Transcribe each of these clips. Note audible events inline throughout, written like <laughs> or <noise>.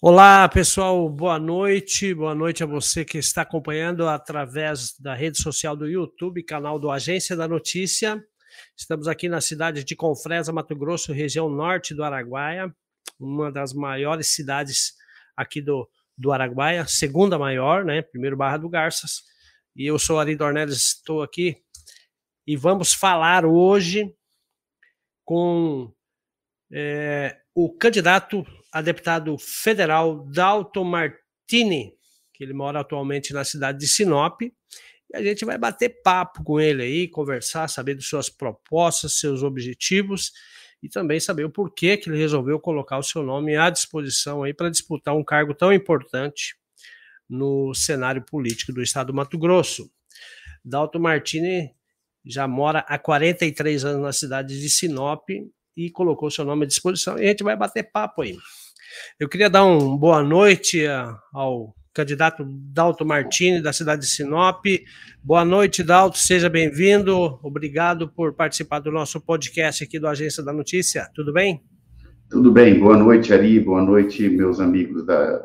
Olá, pessoal, boa noite. Boa noite a você que está acompanhando através da rede social do YouTube, canal do Agência da Notícia. Estamos aqui na cidade de Confresa, Mato Grosso, região norte do Araguaia, uma das maiores cidades aqui do, do Araguaia, segunda maior, né? Primeiro Barra do Garças. E eu sou Ari Dornelles, estou aqui e vamos falar hoje com é, o candidato a deputado federal Dalton Martini, que ele mora atualmente na cidade de Sinop. E a gente vai bater papo com ele aí, conversar, saber de suas propostas, seus objetivos e também saber o porquê que ele resolveu colocar o seu nome à disposição aí para disputar um cargo tão importante no cenário político do estado do Mato Grosso. Dalton Martini já mora há 43 anos na cidade de Sinop e colocou seu nome à disposição e a gente vai bater papo aí. Eu queria dar uma boa noite ao candidato Dalto Martini, da cidade de Sinop. Boa noite, Dalto, seja bem-vindo. Obrigado por participar do nosso podcast aqui do Agência da Notícia. Tudo bem? Tudo bem. Boa noite, Ari. Boa noite, meus amigos da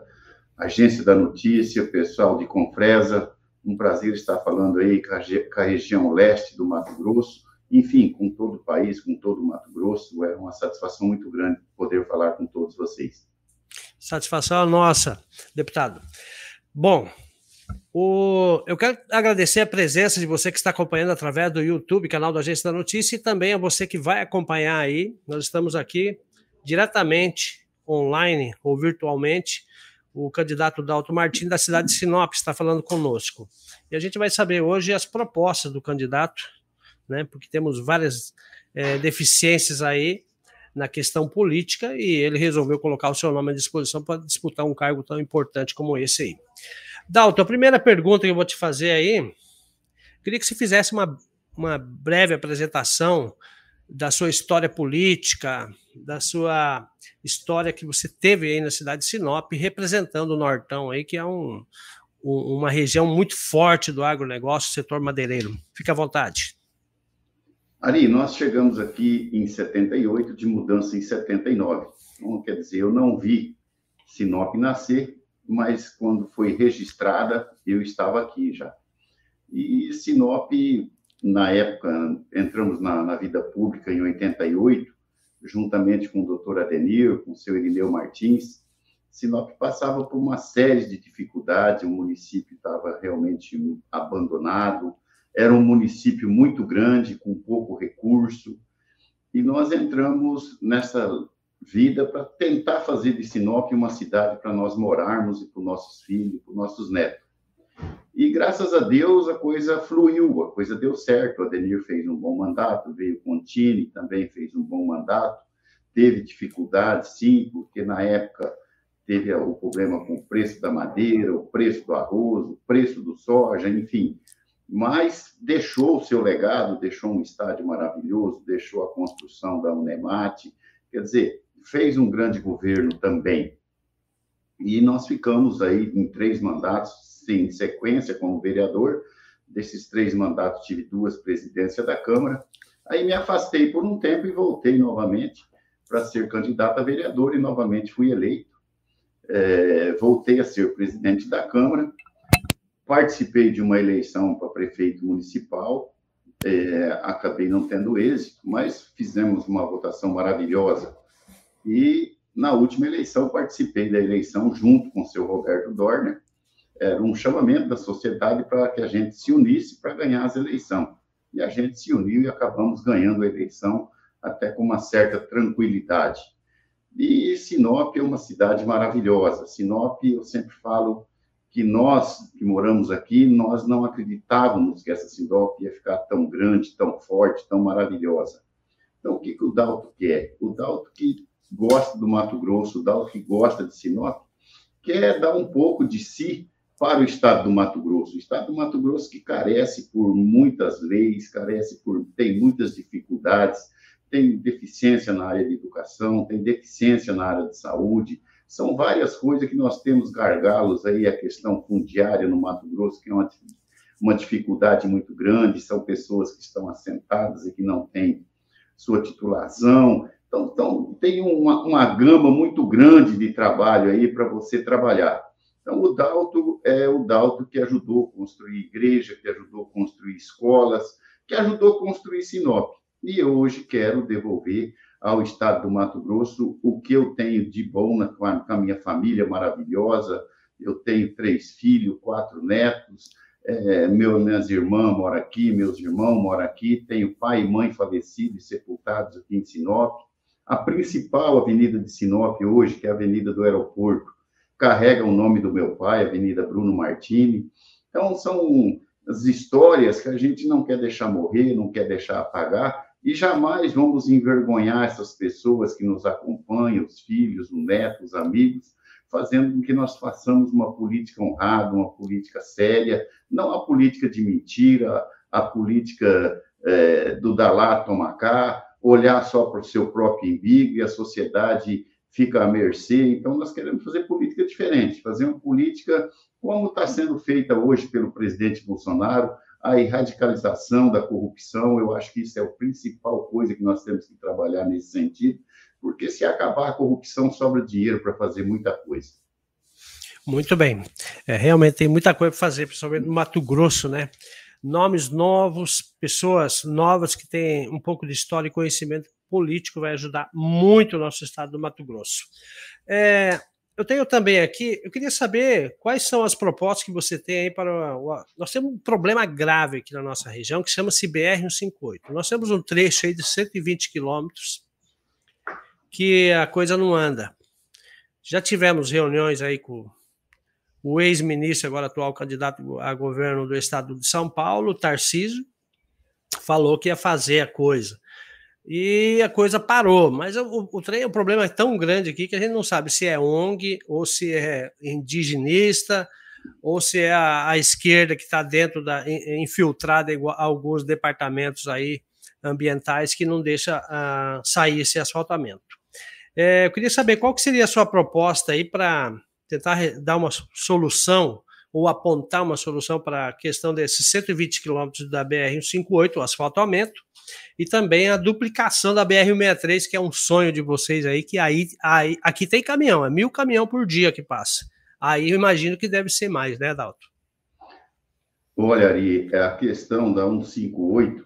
Agência da Notícia, pessoal de Confresa. Um prazer estar falando aí com a região leste do Mato Grosso enfim, com todo o país, com todo o Mato Grosso. É uma satisfação muito grande poder falar com todos vocês. Satisfação nossa, deputado. Bom, o, eu quero agradecer a presença de você que está acompanhando através do YouTube, canal da Agência da Notícia, e também a você que vai acompanhar aí. Nós estamos aqui diretamente, online ou virtualmente. O candidato Dalto Martins, da cidade de Sinop, está falando conosco. E a gente vai saber hoje as propostas do candidato né? Porque temos várias é, deficiências aí na questão política e ele resolveu colocar o seu nome à disposição para disputar um cargo tão importante como esse aí. Dalton, a primeira pergunta que eu vou te fazer aí, queria que você fizesse uma, uma breve apresentação da sua história política, da sua história que você teve aí na cidade de Sinop, representando o Nortão aí, que é um, um, uma região muito forte do agronegócio, setor madeireiro. Fique à vontade. Ari, nós chegamos aqui em 78, de mudança em 79. Então, quer dizer, eu não vi Sinop nascer, mas quando foi registrada, eu estava aqui já. E Sinop, na época, entramos na, na vida pública em 88, juntamente com o doutor Adenir, com o seu Irineu Martins. Sinop passava por uma série de dificuldades, o município estava realmente abandonado, era um município muito grande, com pouco recurso, e nós entramos nessa vida para tentar fazer de Sinop uma cidade para nós morarmos e para os nossos filhos, para os nossos netos. E graças a Deus a coisa fluiu, a coisa deu certo. O Adenir fez um bom mandato, veio Contini, também fez um bom mandato. Teve dificuldades, sim, porque na época teve o problema com o preço da madeira, o preço do arroz, o preço do soja, enfim mas deixou o seu legado, deixou um estádio maravilhoso, deixou a construção da Unemate, quer dizer, fez um grande governo também. E nós ficamos aí em três mandatos, em sequência, como vereador. Desses três mandatos, tive duas presidências da Câmara. Aí me afastei por um tempo e voltei novamente para ser candidato a vereador e novamente fui eleito. É, voltei a ser presidente da Câmara Participei de uma eleição para prefeito municipal, é, acabei não tendo êxito, mas fizemos uma votação maravilhosa. E na última eleição, participei da eleição junto com o seu Roberto Dorner. Era um chamamento da sociedade para que a gente se unisse para ganhar as eleições. E a gente se uniu e acabamos ganhando a eleição até com uma certa tranquilidade. E Sinop é uma cidade maravilhosa. Sinop, eu sempre falo, que nós que moramos aqui, nós não acreditávamos que essa Sinop ia ficar tão grande, tão forte, tão maravilhosa. Então, o que, que o Dalto quer? O Dalto que gosta do Mato Grosso, o Dalto que gosta de Sinop, quer dar um pouco de si para o estado do Mato Grosso. O estado do Mato Grosso que carece por muitas leis, carece por tem muitas dificuldades, tem deficiência na área de educação, tem deficiência na área de saúde, são várias coisas que nós temos gargalos aí, a questão fundiária no Mato Grosso, que é uma, uma dificuldade muito grande, são pessoas que estão assentadas e que não têm sua titulação. Então, então tem uma, uma gama muito grande de trabalho aí para você trabalhar. Então, o Dalto é o Dalto que ajudou a construir igreja, que ajudou a construir escolas, que ajudou a construir Sinop. E hoje quero devolver ao estado do Mato Grosso o que eu tenho de bom na, com a minha família maravilhosa. Eu tenho três filhos, quatro netos, é, meu, minhas irmãs moram aqui, meus irmãos moram aqui, tenho pai e mãe falecidos e sepultados aqui em Sinop. A principal avenida de Sinop hoje, que é a Avenida do Aeroporto, carrega o nome do meu pai, Avenida Bruno Martini. Então, são as histórias que a gente não quer deixar morrer, não quer deixar apagar, e jamais vamos envergonhar essas pessoas que nos acompanham, os filhos, os netos, os amigos, fazendo com que nós façamos uma política honrada, uma política séria, não a política de mentira, a política é, do Dalá toma cá, olhar só para o seu próprio umbigo e a sociedade fica à mercê. Então, nós queremos fazer política diferente, fazer uma política como está sendo feita hoje pelo presidente Bolsonaro, a radicalização da corrupção. Eu acho que isso é a principal coisa que nós temos que trabalhar nesse sentido, porque se acabar a corrupção, sobra dinheiro para fazer muita coisa. Muito bem. É, realmente tem muita coisa para fazer, principalmente no Mato Grosso, né? Nomes novos, pessoas novas que têm um pouco de história e conhecimento político vai ajudar muito o nosso estado do Mato Grosso. É, eu tenho também aqui, eu queria saber quais são as propostas que você tem aí para. O, nós temos um problema grave aqui na nossa região que chama-se BR-158. Nós temos um trecho aí de 120 quilômetros que a coisa não anda. Já tivemos reuniões aí com o ex-ministro, agora atual candidato a governo do estado de São Paulo, Tarcísio, falou que ia fazer a coisa e a coisa parou. Mas o, o trem, o problema é tão grande aqui que a gente não sabe se é ONG ou se é indigenista ou se é a, a esquerda que está dentro da infiltrada em alguns departamentos aí ambientais que não deixa uh, sair esse asfaltamento. É, eu queria saber qual que seria a sua proposta aí para tentar dar uma solução ou apontar uma solução para a questão desses 120 quilômetros da BR-158, o asfaltamento, e também a duplicação da BR-163, que é um sonho de vocês aí, que aí, aí aqui tem caminhão, é mil caminhão por dia que passa. Aí eu imagino que deve ser mais, né, Dalton? Olha, Ari, é a questão da 158,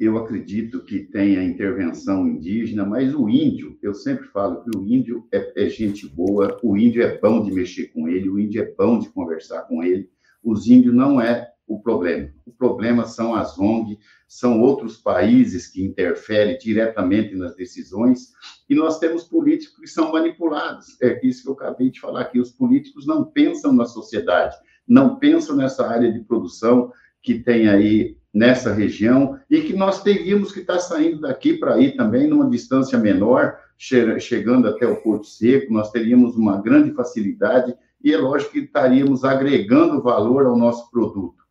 eu acredito que tem a intervenção indígena, mas o índio, eu sempre falo que o índio é, é, gente boa, o índio é bom de mexer com ele, o índio é bom de conversar com ele. Os índios não é o problema. O problema são as ONG, são outros países que interferem diretamente nas decisões, e nós temos políticos que são manipulados. É isso que eu acabei de falar aqui. Os políticos não pensam na sociedade, não pensam nessa área de produção que tem aí nessa região e que nós teríamos que estar saindo daqui para ir também numa distância menor, chegando até o Porto Seco, nós teríamos uma grande facilidade e é lógico que estaríamos agregando valor ao nosso produto.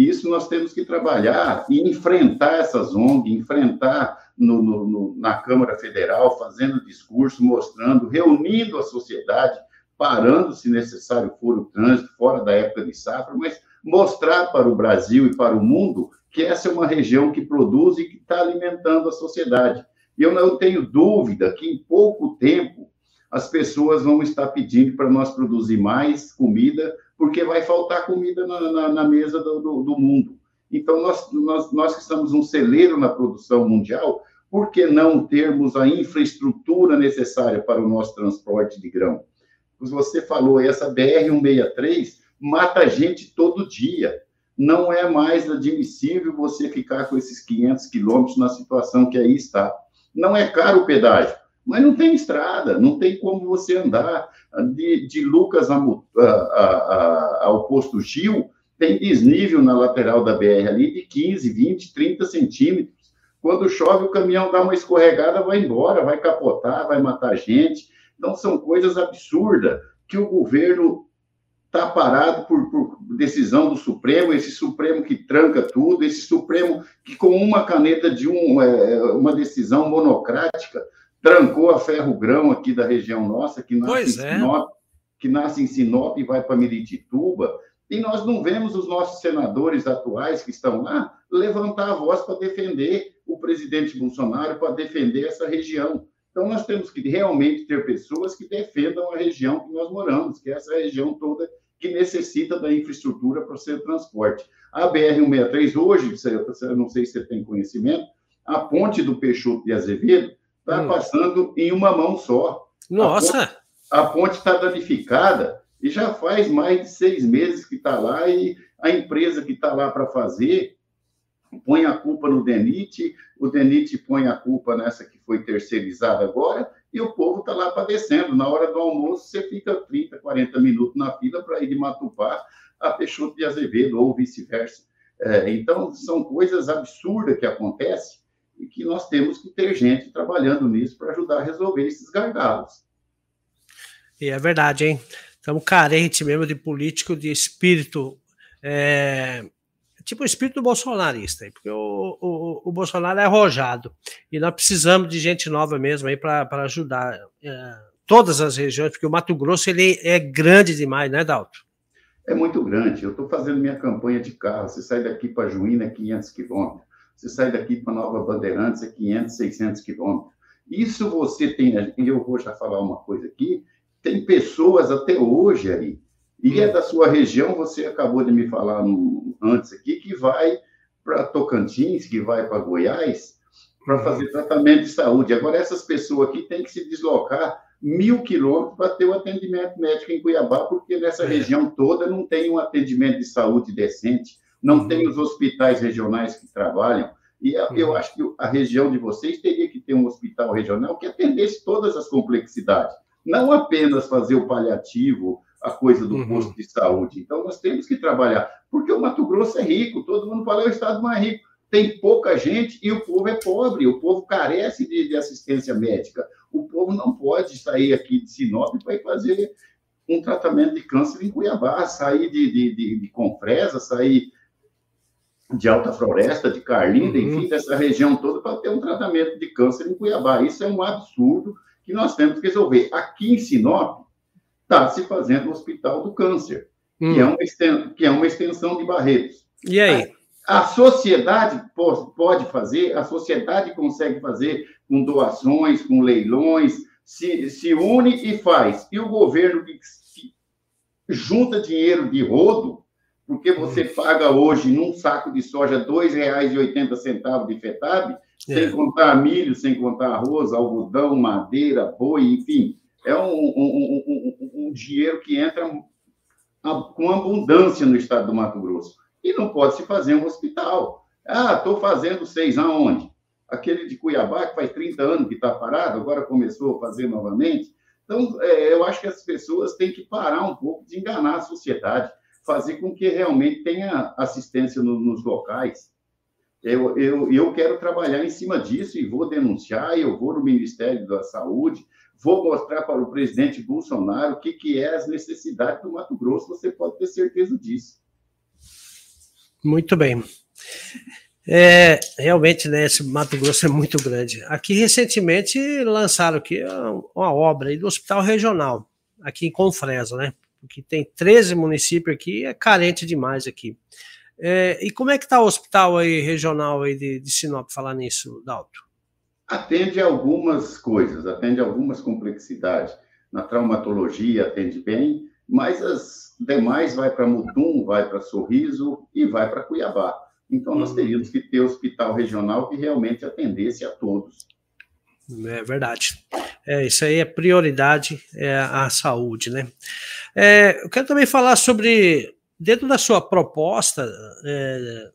Isso nós temos que trabalhar e enfrentar essas ONG, enfrentar no, no, no, na Câmara Federal, fazendo discurso, mostrando, reunindo a sociedade, parando, se necessário for o trânsito, fora da época de safra, mas mostrar para o Brasil e para o mundo que essa é uma região que produz e que está alimentando a sociedade. E eu não tenho dúvida que em pouco tempo as pessoas vão estar pedindo para nós produzir mais comida, porque vai faltar comida na, na, na mesa do, do, do, mundo. Então, nós, nós, nós que estamos um celeiro na produção mundial, por que não termos a infraestrutura necessária para o nosso transporte de grão? Você falou, essa BR-163 mata gente todo dia não é mais admissível você ficar com esses 500 quilômetros na situação que aí está. Não é caro o pedágio, mas não tem estrada, não tem como você andar. De, de Lucas a, a, a, ao posto Gil, tem desnível na lateral da BR ali de 15, 20, 30 centímetros. Quando chove, o caminhão dá uma escorregada, vai embora, vai capotar, vai matar gente. Então, são coisas absurdas que o governo está parado por, por, decisão do Supremo, esse Supremo que tranca tudo, esse Supremo que, com uma caneta de um, é, uma decisão monocrática, trancou a ferro-grão aqui da região nossa, que nasce, é. Sinop, que nasce em Sinop e vai para Miritituba, e nós não vemos os nossos senadores atuais que estão lá levantar a voz para defender o presidente Bolsonaro para defender essa região. Então, nós temos que realmente ter pessoas que defendam a região que nós moramos, que é essa região toda que necessita da infraestrutura para o seu transporte. A BR-163, hoje, eu não sei se você tem conhecimento, a ponte do Peixoto de Azevedo está hum. passando em uma mão só. Nossa! A ponte está danificada e já faz mais de seis meses que está lá e a empresa que está lá para fazer põe a culpa no DENIT, o DENIT põe a culpa nessa que foi terceirizada agora, e o povo está lá padecendo. Na hora do almoço, você fica 30, 40 minutos na fila para ir de Matupá a Peixoto de Azevedo, ou vice-versa. É, então, são coisas absurdas que acontecem e que nós temos que ter gente trabalhando nisso para ajudar a resolver esses gargalos. E é verdade, hein? Estamos carentes mesmo de político de espírito. É, tipo o espírito bolsonarista, porque o, o, o, Bolsonaro é arrojado. E nós precisamos de gente nova mesmo aí para ajudar é, todas as regiões, porque o Mato Grosso ele é grande demais, né, Dalto? É muito grande. Eu estou fazendo minha campanha de carro. Você sai daqui para Juína, é 500 quilômetros. Você sai daqui para Nova Bandeirantes, é 500, 600 quilômetros. Isso você tem, eu vou já falar uma coisa aqui, tem pessoas até hoje aí, e é da sua região, você acabou de me falar no, antes aqui, que vai para Tocantins, que vai para Goiás, para uhum. fazer tratamento de saúde. Agora, essas pessoas aqui têm que se deslocar mil quilômetros para ter o um atendimento médico em Cuiabá, porque nessa é. região toda não tem um atendimento de saúde decente, não uhum. tem os hospitais regionais que trabalham. E uhum. eu acho que a região de vocês teria que ter um hospital regional que atendesse todas as complexidades, não apenas fazer o paliativo, a coisa do uhum. posto de saúde. Então, nós temos que trabalhar, porque o Mato Grosso é rico, todo mundo fala é o estado mais rico. Tem pouca gente e o povo é pobre, o povo carece de, de assistência médica. O povo não pode sair aqui de Sinop para ir fazer um tratamento de câncer em Cuiabá, sair de, de, de, de Confresa, sair de Alta Floresta, de Carlinda, uhum. enfim, dessa região toda, para ter um tratamento de câncer em Cuiabá. Isso é um absurdo que nós temos que resolver. Aqui em Sinop, está se fazendo o Hospital do Câncer, hum. que, é uma extensão, que é uma extensão de Barretos. E aí? A, a sociedade pode fazer, a sociedade consegue fazer com doações, com leilões, se, se une e faz. E o governo que junta dinheiro de rodo, porque você paga hoje num saco de soja R$ 2,80 de FETAB, é. sem contar milho, sem contar arroz, algodão, madeira, boi, enfim. É um, um, um, um dinheiro que entra com abundância no estado do Mato Grosso. E não pode se fazer um hospital. Ah, estou fazendo seis aonde? Aquele de Cuiabá, que faz 30 anos que está parado, agora começou a fazer novamente. Então, é, eu acho que as pessoas têm que parar um pouco de enganar a sociedade, fazer com que realmente tenha assistência no, nos locais. Eu, eu, eu quero trabalhar em cima disso e vou denunciar, eu vou no Ministério da Saúde, vou mostrar para o presidente Bolsonaro o que, que é as necessidades do Mato Grosso, você pode ter certeza disso. Muito bem. É, realmente, né, esse Mato Grosso é muito grande. Aqui, recentemente, lançaram aqui uma obra do Hospital Regional, aqui em Confresa, né? Porque tem 13 municípios aqui, é carente demais aqui. É, e como é que está o hospital aí regional aí de, de Sinop, falar nisso, Dalto? atende algumas coisas, atende algumas complexidades. Na traumatologia atende bem, mas as demais vai para Mutum, vai para Sorriso e vai para Cuiabá. Então, nós uhum. teríamos que ter hospital regional que realmente atendesse a todos. É verdade. É, isso aí é prioridade, é a saúde, né? É, eu quero também falar sobre, dentro da sua proposta, é,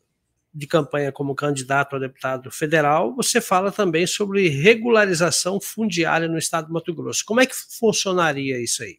de campanha como candidato a deputado federal, você fala também sobre regularização fundiária no estado do Mato Grosso. Como é que funcionaria isso aí?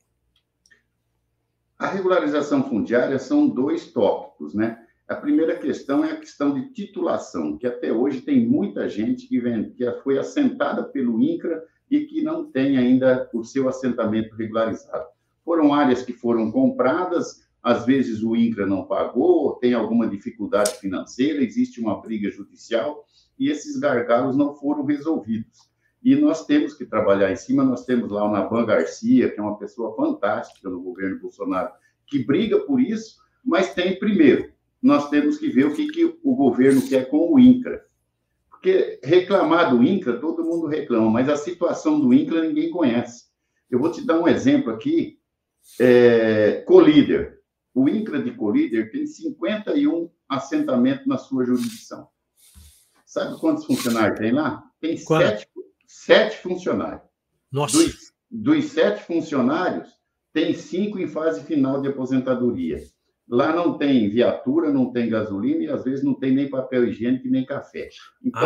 A regularização fundiária são dois tópicos, né? A primeira questão é a questão de titulação, que até hoje tem muita gente que, vem, que foi assentada pelo INCRA e que não tem ainda o seu assentamento regularizado. Foram áreas que foram compradas, às vezes o INCRA não pagou, tem alguma dificuldade financeira, existe uma briga judicial e esses gargalos não foram resolvidos. E nós temos que trabalhar em cima, nós temos lá o Naban Garcia, que é uma pessoa fantástica no governo Bolsonaro, que briga por isso, mas tem, primeiro, nós temos que ver o que, que o governo quer com o INCRA. Porque reclamar do INCRA, todo mundo reclama, mas a situação do INCRA ninguém conhece. Eu vou te dar um exemplo aqui. É, Colíder. O INCRA de Colíder tem 51 assentamentos na sua jurisdição. Sabe quantos funcionários tem lá? Tem sete, sete funcionários. Nossa. Dos, dos sete funcionários, tem cinco em fase final de aposentadoria. Lá não tem viatura, não tem gasolina e às vezes não tem nem papel higiênico nem café. Então,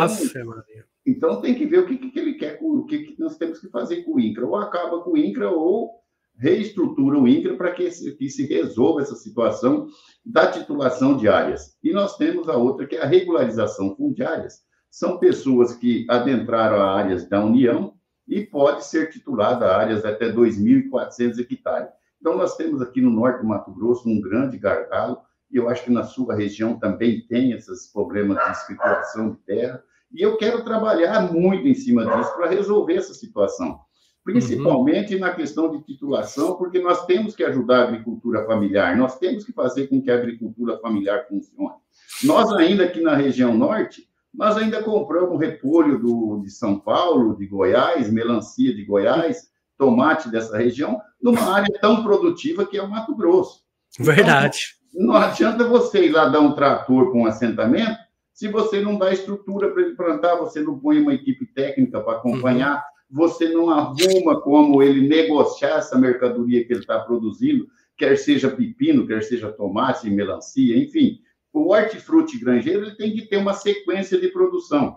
então tem que ver o que, que ele quer, o que, que nós temos que fazer com o INCRA. Ou acaba com o INCRA ou reestrutura o INCRA para que, que se resolva essa situação da titulação de áreas. E nós temos a outra, que é a regularização fundiárias. São pessoas que adentraram a áreas da União e pode ser titulada áreas até 2.400 hectares. Então, nós temos aqui no norte do Mato Grosso um grande gargalo, e eu acho que na sua região também tem esses problemas de escrituração de terra, e eu quero trabalhar muito em cima disso para resolver essa situação, principalmente uhum. na questão de titulação, porque nós temos que ajudar a agricultura familiar, nós temos que fazer com que a agricultura familiar funcione. Nós ainda aqui na região norte, nós ainda compramos repolho do, de São Paulo, de Goiás, melancia de Goiás, tomate dessa região, numa área tão produtiva que é o Mato Grosso. Verdade. Então, não adianta você ir lá dar um trator com um assentamento se você não dá estrutura para ele plantar, você não põe uma equipe técnica para acompanhar, uhum. Você não arruma como ele negociar essa mercadoria que ele está produzindo, quer seja pepino, quer seja tomate, melancia, enfim. O hortifruti granjeiro ele tem que ter uma sequência de produção.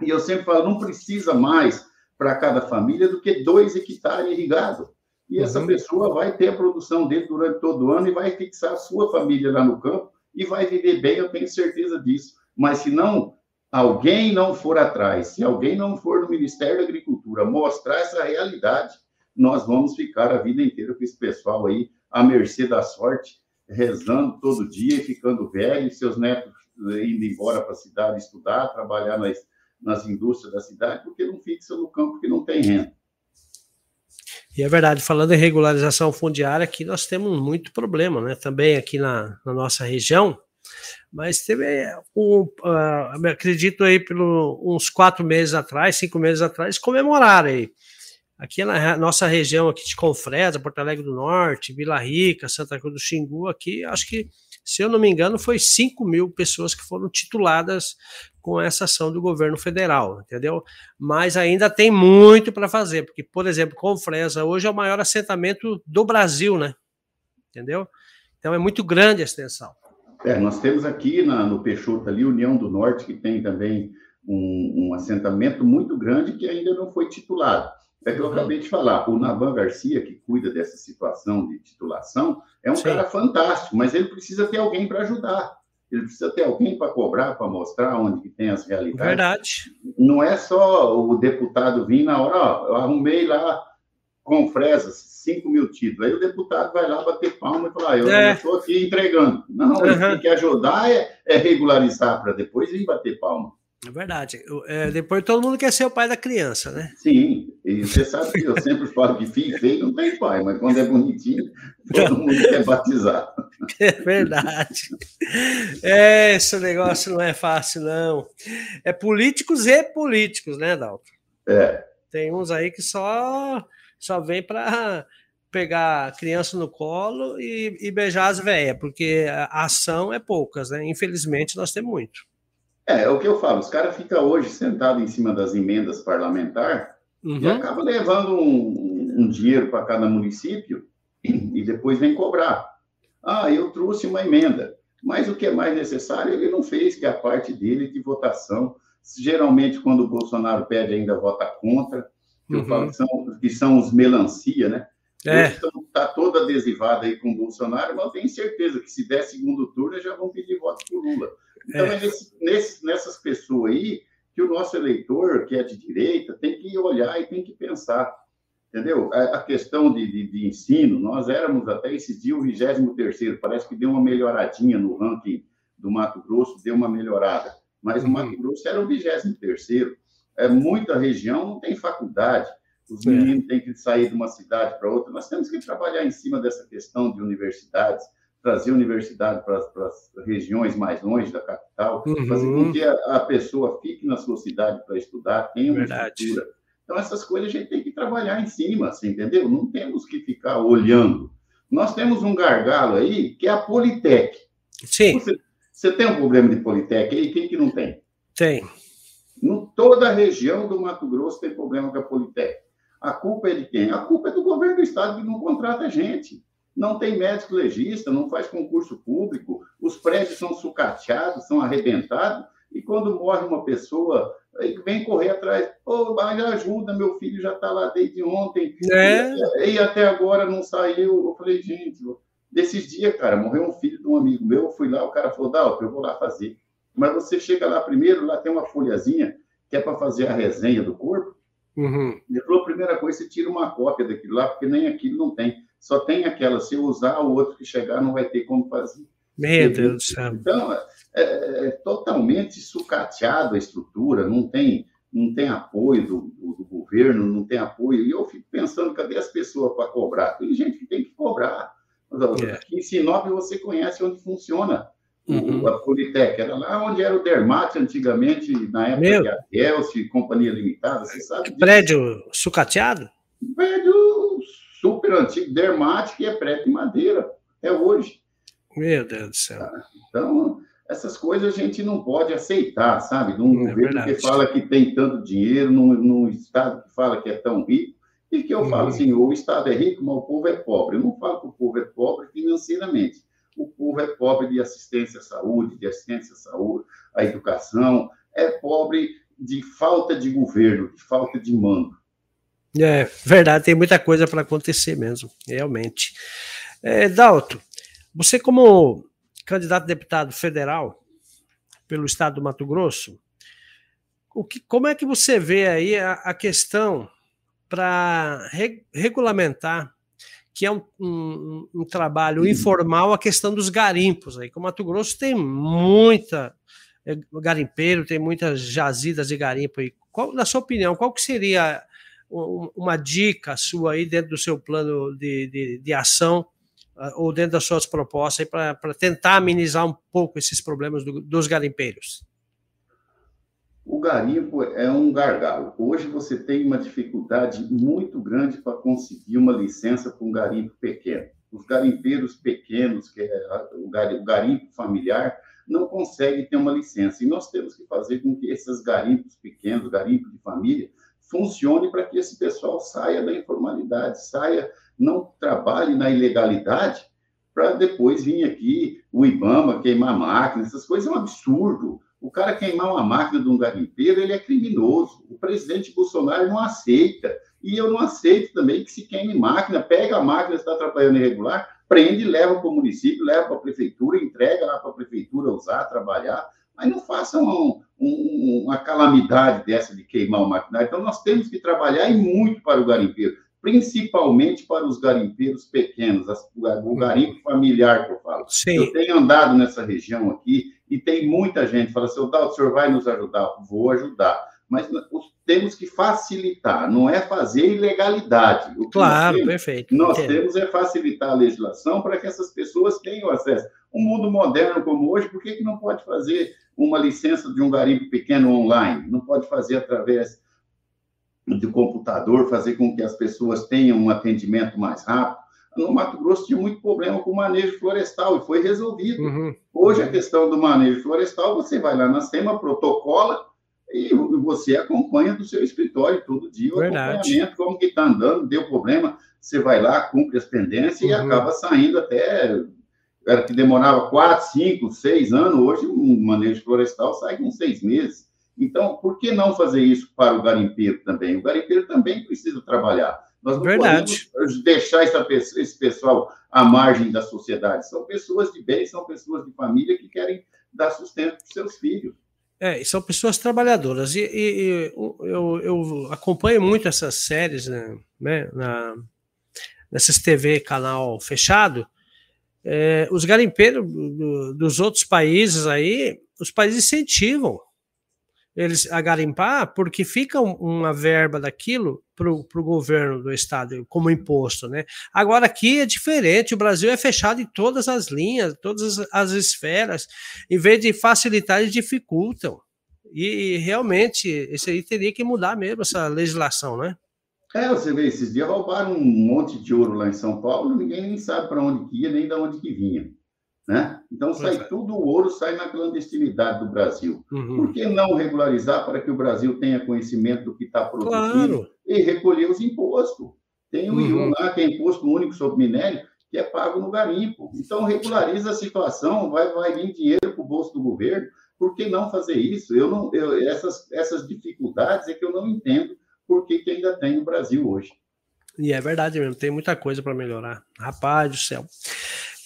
E eu sempre falo, não precisa mais para cada família do que dois hectares irrigados. E essa uhum. pessoa vai ter a produção dele durante todo o ano e vai fixar a sua família lá no campo e vai viver bem, eu tenho certeza disso. Mas se não alguém não for atrás, se alguém não for no Ministério da Agricultura mostrar essa realidade, nós vamos ficar a vida inteira com esse pessoal aí à mercê da sorte, rezando todo dia e ficando velho, seus netos indo embora para a cidade estudar, trabalhar nas, nas indústrias da cidade, porque não fixa no campo que não tem renda. E é verdade, falando em regularização fundiária, aqui nós temos muito problema, né? Também aqui na, na nossa região, mas teve um, uh, acredito aí, pelo, uns quatro meses atrás, cinco meses atrás, comemoraram aí. Aqui na nossa região aqui de Confresa, Porto Alegre do Norte, Vila Rica, Santa Cruz do Xingu, aqui, acho que, se eu não me engano, foi 5 mil pessoas que foram tituladas com essa ação do governo federal, entendeu? Mas ainda tem muito para fazer, porque, por exemplo, Confresa hoje é o maior assentamento do Brasil, né? Entendeu? Então é muito grande a extensão. É, nós temos aqui na, no Peixoto ali, União do Norte, que tem também um, um, assentamento muito grande que ainda não foi titulado. É que eu acabei de falar, o Navan Garcia, que cuida dessa situação de titulação, é um Sim. cara fantástico, mas ele precisa ter alguém para ajudar ele precisa ter alguém para cobrar, para mostrar onde que tem as realidades. Verdade. Não é só o deputado vir na hora, ó, eu arrumei lá com fresas 5 mil títulos. Aí o deputado vai lá bater palma e falar, ah, eu é. estou aqui entregando. Não, uhum. ele tem que ajudar é, é regularizar para depois ir bater palma. É verdade. É, depois todo mundo quer ser o pai da criança, né? Sim, e você sabe que eu sempre falo que filho feio não tem pai, mas quando é bonitinho, todo mundo quer batizar. <laughs> É verdade. É, esse negócio não é fácil, não. É políticos e políticos, né, Dalton? É. Tem uns aí que só, só vem para <laughs> pegar a criança no colo e, e beijar as velhas, porque a ação é poucas, né? Infelizmente, nós temos muito. É, é o que eu falo, os caras ficam hoje sentados em cima das emendas parlamentares uhum. e acabam levando um, um dinheiro para cada município e depois vem cobrar. Ah, eu trouxe uma emenda, mas o que é mais necessário ele não fez, que é a parte dele de votação. Geralmente, quando o Bolsonaro pede, ainda vota contra, que, uhum. falo que, são, que são os melancia, né? É. Está todo adesivado aí com o Bolsonaro, mas eu tenho certeza que se der segundo turno, já vão pedir voto para o Lula. Então, é, é nesse, nesse, nessas pessoas aí que o nosso eleitor, que é de direita, tem que olhar e tem que pensar. Entendeu? A, questão de, de, de, ensino, nós éramos até esse dia o 23, parece que deu uma melhoradinha no ranking do Mato Grosso, deu uma melhorada. Mas uhum. o Mato Grosso era o 23. É, muita região não tem faculdade. Os meninos têm que sair de uma cidade para outra. Nós temos que trabalhar em cima dessa questão de universidades, trazer universidade para, para as regiões mais longe da capital, uhum. fazer com que a, a, pessoa fique na sua cidade para estudar, tenha uma Verdade. estrutura. Então, essas coisas a gente tem que trabalhar em cima, assim, entendeu? Não temos que ficar olhando. Nós temos um gargalo aí, que é a Politec. Sim. Você, você tem um problema de Politec aí? Quem que não tem? Tem. No, toda a região do Mato Grosso tem problema com a Politec. A culpa é de quem? A culpa é do governo do estado que não contrata gente. Não tem médico legista, não faz concurso público, os prédios são sucateados, são arrebentados, e quando morre uma pessoa, vem correr atrás, oh, mas ajuda, meu filho já está lá desde ontem, é. e, e, até agora não saiu. Eu falei, gente, desses dias, cara, morreu um filho de um amigo meu, eu fui lá, o cara falou, Dalton, eu vou lá fazer. Mas você chega lá primeiro, lá tem uma folhazinha que é para fazer a resenha do corpo. Uhum. Ele falou: a primeira coisa, você tira uma cópia daquilo lá, porque nem aquilo não tem. Só tem aquela. Se eu usar, o outro que chegar não vai ter como fazer. Meu Deus do céu. Então, é, é, é, totalmente sucateado a estrutura, não tem, não tem apoio do, do, do, governo, não tem apoio. E eu fico pensando, cadê as pessoas para cobrar? Tem gente que tem que cobrar. É. Aqui em Sinop você conhece onde funciona uhum. a Politec, era lá onde era o Dermate antigamente, na época Meu. que a Companhia Limitada, você sabe disso. Prédio sucateado? Prédio super antigo, Dermate, que é prédio de madeira, até hoje. Meu Deus do céu. Tá? Então, essas coisas a gente não pode aceitar, sabe? Num é governo verdade. que fala que tem tanto dinheiro, num, num, Estado que fala que é tão rico, e que eu uhum. falo assim, o Estado é rico, mas o povo é pobre. Eu não falo que o povo é pobre financeiramente o povo é pobre de assistência à saúde, de assistência à saúde, à educação, é pobre de falta de governo, de falta de mando. É verdade, tem muita coisa para acontecer mesmo, realmente. É, Dalto, você como candidato a deputado federal pelo estado do Mato Grosso, o que, como é que você vê aí a, a questão para re, regulamentar que é um, um, um trabalho uhum. informal, a questão dos garimpos. Aí, como Mato Grosso tem muita é, garimpeiro, tem muitas jazidas de garimpo aí. Qual, na sua opinião, qual que seria uma dica sua aí dentro do seu plano de, de, de ação ah, ou dentro das suas propostas para tentar amenizar um pouco esses problemas do, dos garimpeiros? O garimpo é um gargalo. Hoje você tem uma dificuldade muito grande para conseguir uma licença para um garimpo pequeno. Os garimpeiros pequenos, que é o garimpo familiar, não conseguem ter uma licença. E nós temos que fazer com que esses garimpos pequenos, garimpo de família, funcione para que esse pessoal saia da informalidade, saia, não trabalhe na ilegalidade, para depois vir aqui o IBAMA queimar máquina, essas coisas é um absurdo. O cara queimar uma máquina de um garimpeiro, ele é criminoso. O presidente Bolsonaro não aceita. E eu não aceito também que se queime máquina, pega a máquina, está trabalhando irregular, prende, leva para o município, leva para a prefeitura, entrega lá para a prefeitura usar, trabalhar. Mas não façam um, um, uma calamidade dessa de queimar o maquinário. Então, nós temos que trabalhar e muito para o garimpeiro, principalmente para os garimpeiros pequenos, o garimpo familiar que eu falo. Sim. Eu tenho andado nessa região aqui e tem muita gente que fala assim, o senhor vai nos ajudar? Vou ajudar. Mas temos que facilitar, não é fazer ilegalidade. claro, nós perfeito. Nós Entendo. temos é facilitar a legislação para que essas pessoas tenham acesso. Um mundo moderno como hoje, por que, que não pode fazer uma licença de um garimpo pequeno online? Não pode fazer através do computador, fazer com que as pessoas tenham um atendimento mais rápido? No Mato Grosso tinha muito problema com o manejo florestal e foi resolvido. Uhum. Hoje, a questão do manejo florestal, você vai lá na SEMA, protocola e você acompanha do seu escritório todo dia o Verdade. acompanhamento, como que está andando, deu problema, você vai lá, cumpre as pendências uhum. e acaba saindo até. Era que demorava quatro, cinco, seis anos, hoje um manejo florestal sai com seis meses. Então, por que não fazer isso para o garimpeiro também? O garimpeiro também precisa trabalhar. Nós não Verdade. podemos deixar essa, esse pessoal à margem da sociedade. São pessoas de bem, são pessoas de família que querem dar sustento para seus filhos. É, e são pessoas trabalhadoras. E, e, e eu, eu, acompanho muito essas séries né, né, na, nessas TV canal fechado. É, os garimpeiros do, dos outros países aí, os países incentivam eles a garimpar, porque fica uma verba daquilo para o governo do estado como imposto, né? Agora aqui é diferente, o Brasil é fechado em todas as linhas, todas as esferas, em vez de facilitar, eles dificultam. E, e realmente, isso aí teria que mudar mesmo, essa legislação, né? É, você vê, esses dias roubaram um monte de ouro lá em São Paulo, ninguém nem sabe para onde que ia, nem de onde que vinha. Né? Então, sai é. tudo o ouro sai na clandestinidade do Brasil. Uhum. Por que não regularizar para que o Brasil tenha conhecimento do que está produzindo claro. e recolher os impostos? Tem o uhum. lá, que é Imposto Único sobre Minério, que é pago no garimpo. Então, regulariza a situação, vai, vai vir dinheiro para o bolso do governo. Por que não fazer isso? Eu não, eu, essas, essas dificuldades é que eu não entendo por que, que ainda tem no Brasil hoje. E é verdade mesmo, tem muita coisa para melhorar. Rapaz do céu.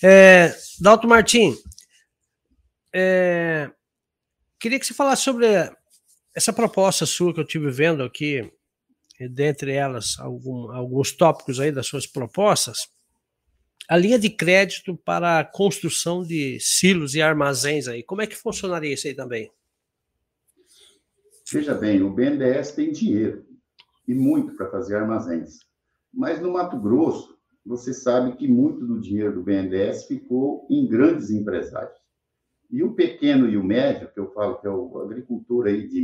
É, Dalton Martim, é, queria que você falasse sobre essa proposta sua que eu tive vendo aqui, dentre elas, algum, alguns tópicos aí das suas propostas. A linha de crédito para a construção de silos e armazéns aí, como é que funcionaria isso aí também? Veja bem, o BNDES tem dinheiro e muito para fazer armazéns. Mas no Mato Grosso, você sabe que muito do dinheiro do BNDES ficou em grandes empresários. E o pequeno e o médio, que eu falo que é o agricultor aí de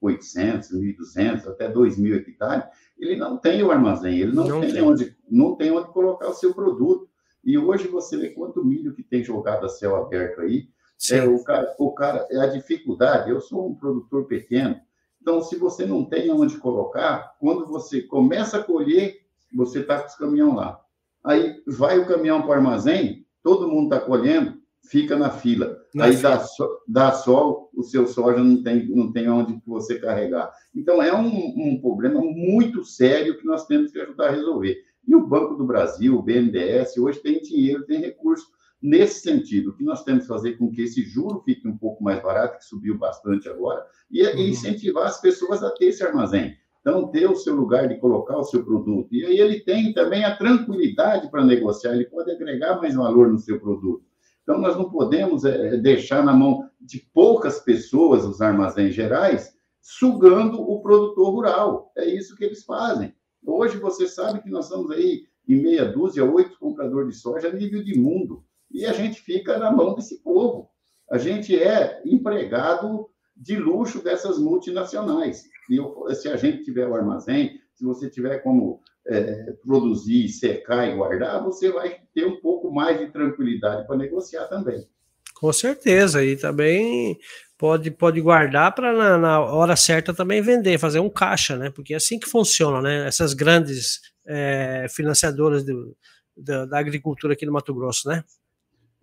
1.800, 1.200, até 2.000 hectares, ele não tem o armazém, ele não, não tem, tem, Onde, não tem onde colocar o seu produto. E hoje você vê quanto milho que tem jogado a céu aberto aí. É, o, cara, o cara, é a dificuldade. Eu sou um produtor pequeno, então se você não tem onde colocar, quando você começa a colher, você está com os caminhões lá. Aí vai o caminhão para o armazém, todo mundo está colhendo, fica na fila. Na aí fila. Dá, so, dá sol, o seu soja não tem, não tem onde você carregar. Então, é um, um problema muito sério que nós temos que ajudar a resolver. E o Banco do Brasil, o BNDES, hoje tem dinheiro, tem recurso nesse sentido. O que nós temos que fazer com que esse juro fique um pouco mais barato, que subiu bastante agora, e, uhum. incentivar as pessoas a ter esse armazém. Então, ter o seu lugar de colocar o seu produto. E aí ele tem também a tranquilidade para negociar, ele pode agregar mais valor no seu produto. Então, nós não podemos é, deixar na mão de poucas pessoas os armazéns gerais, sugando o produtor rural. É isso que eles fazem. Hoje, você sabe que nós estamos aí em meia dúzia, oito compradores de soja a nível de mundo. E a gente fica na mão desse povo. A gente é empregado de luxo dessas multinacionais. E se a gente tiver o armazém, se você tiver como é, produzir, secar e guardar, você vai ter um pouco mais de tranquilidade para negociar também. Com certeza, e também pode, pode guardar para na, na, hora certa também vender, fazer um caixa, né? Porque é assim que funciona, né? Essas grandes é, financiadoras do, da, da, agricultura aqui no Mato Grosso, né?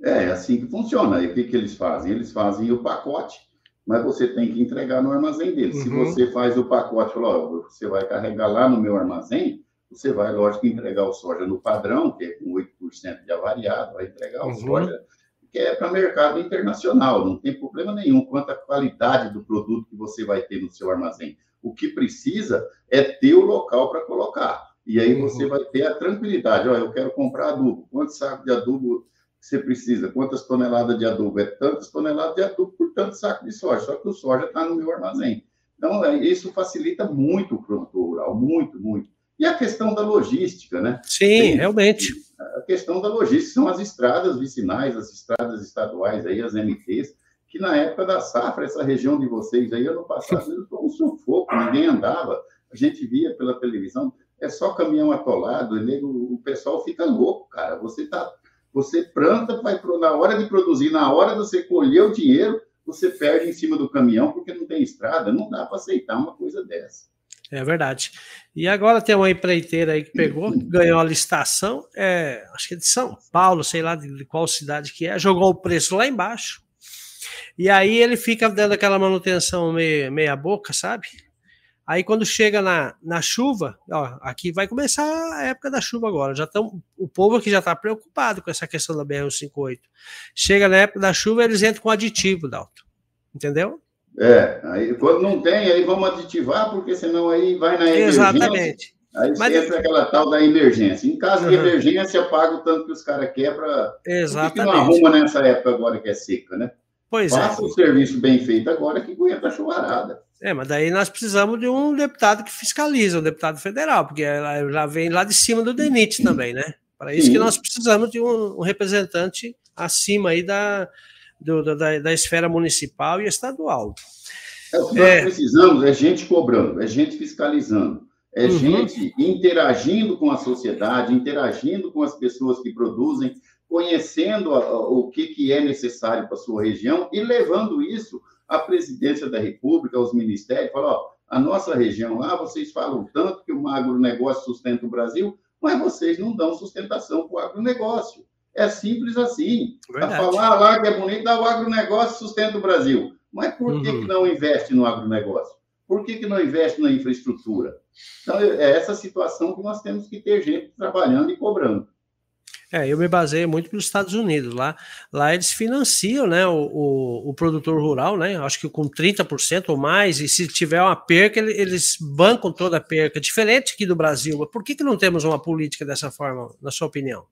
É, é assim que funciona. E o que, que eles fazem? Eles fazem o pacote mas você tem que entregar no armazém dele. Uhum. Se você faz o pacote, você vai carregar lá no meu armazém, você vai, lógico, entregar o soja no padrão, que é com 8% de avariado, vai entregar o uhum. soja, que é para mercado internacional, não tem problema nenhum quanto à qualidade do produto que você vai ter no seu armazém. O que precisa é ter o local para colocar. E aí você uhum. vai ter a tranquilidade. Olha, eu quero comprar adubo. Quantos sacos de adubo você precisa? Quantas toneladas de adubo? É tantas toneladas de adubo por tanto saco de soja. Só que o soja está no meu armazém. Então, é, isso facilita muito o produtor rural, muito, muito. E a questão da logística, né? Sim, Tem, realmente. A questão da logística são as estradas vicinais, as estradas estaduais, aí, as MTs, que na época da safra, essa região de vocês aí, ano passado, foi um sufoco, ninguém andava. A gente via pela televisão, é só caminhão atolado, o pessoal fica louco, cara. Você está você planta, vai na hora de produzir, na hora de você colher o dinheiro, você perde em cima do caminhão porque não tem estrada. Não dá para aceitar uma coisa dessa. É verdade. E agora tem uma empreiteira aí que pegou, ganhou a licitação, é, acho que é de São Paulo, sei lá de qual cidade que é, jogou o preço lá embaixo. E aí ele fica dando aquela manutenção meia, meia boca, sabe? Aí quando chega na, na chuva, ó, aqui vai começar a época da chuva agora. Já tão, o povo aqui já está preocupado com essa questão da BR-158. Chega na época da chuva, eles entram com aditivo, Dalton. Entendeu? É, aí quando não tem, aí vamos aditivar, porque senão aí vai na emergência. Exatamente. Aí Mas... entra aquela tal da emergência. Em caso uhum. de emergência, paga o tanto que os caras querem para. Exatamente. Que não arruma nessa época agora que é seca, né? Pois é. Faça é. o serviço bem feito agora que aguenta a chuvarada. É, mas daí nós precisamos de um deputado que fiscaliza, um deputado federal, porque ela já vem lá de cima do DENIT também, né? Para isso que nós precisamos de um, um representante acima aí da, do, da, da, esfera municipal e estadual. É, o que nós é. precisamos é gente cobrando, é gente fiscalizando, é uhum. gente interagindo com a sociedade, interagindo com as pessoas que produzem, conhecendo a, a, o que, que é necessário para a sua região e levando isso à presidência da República, aos ministérios, falar, ó, a nossa região lá, vocês falam tanto que o agronegócio sustenta o Brasil, mas vocês não dão sustentação para o agronegócio. É simples assim. Para falar lá que é bonito, o agronegócio sustenta o Brasil. Mas por uhum. que, que não investe no agronegócio? Por que, que não investe na infraestrutura? Então, é essa situação que nós temos que ter gente trabalhando e cobrando. É, eu me baseio muito nos Estados Unidos. Lá, lá eles financiam né, o, o, o produtor rural, né? Acho que com 30% ou mais, e se tiver uma perca, eles bancam toda a perca, diferente aqui do Brasil. Por que, que não temos uma política dessa forma, na sua opinião?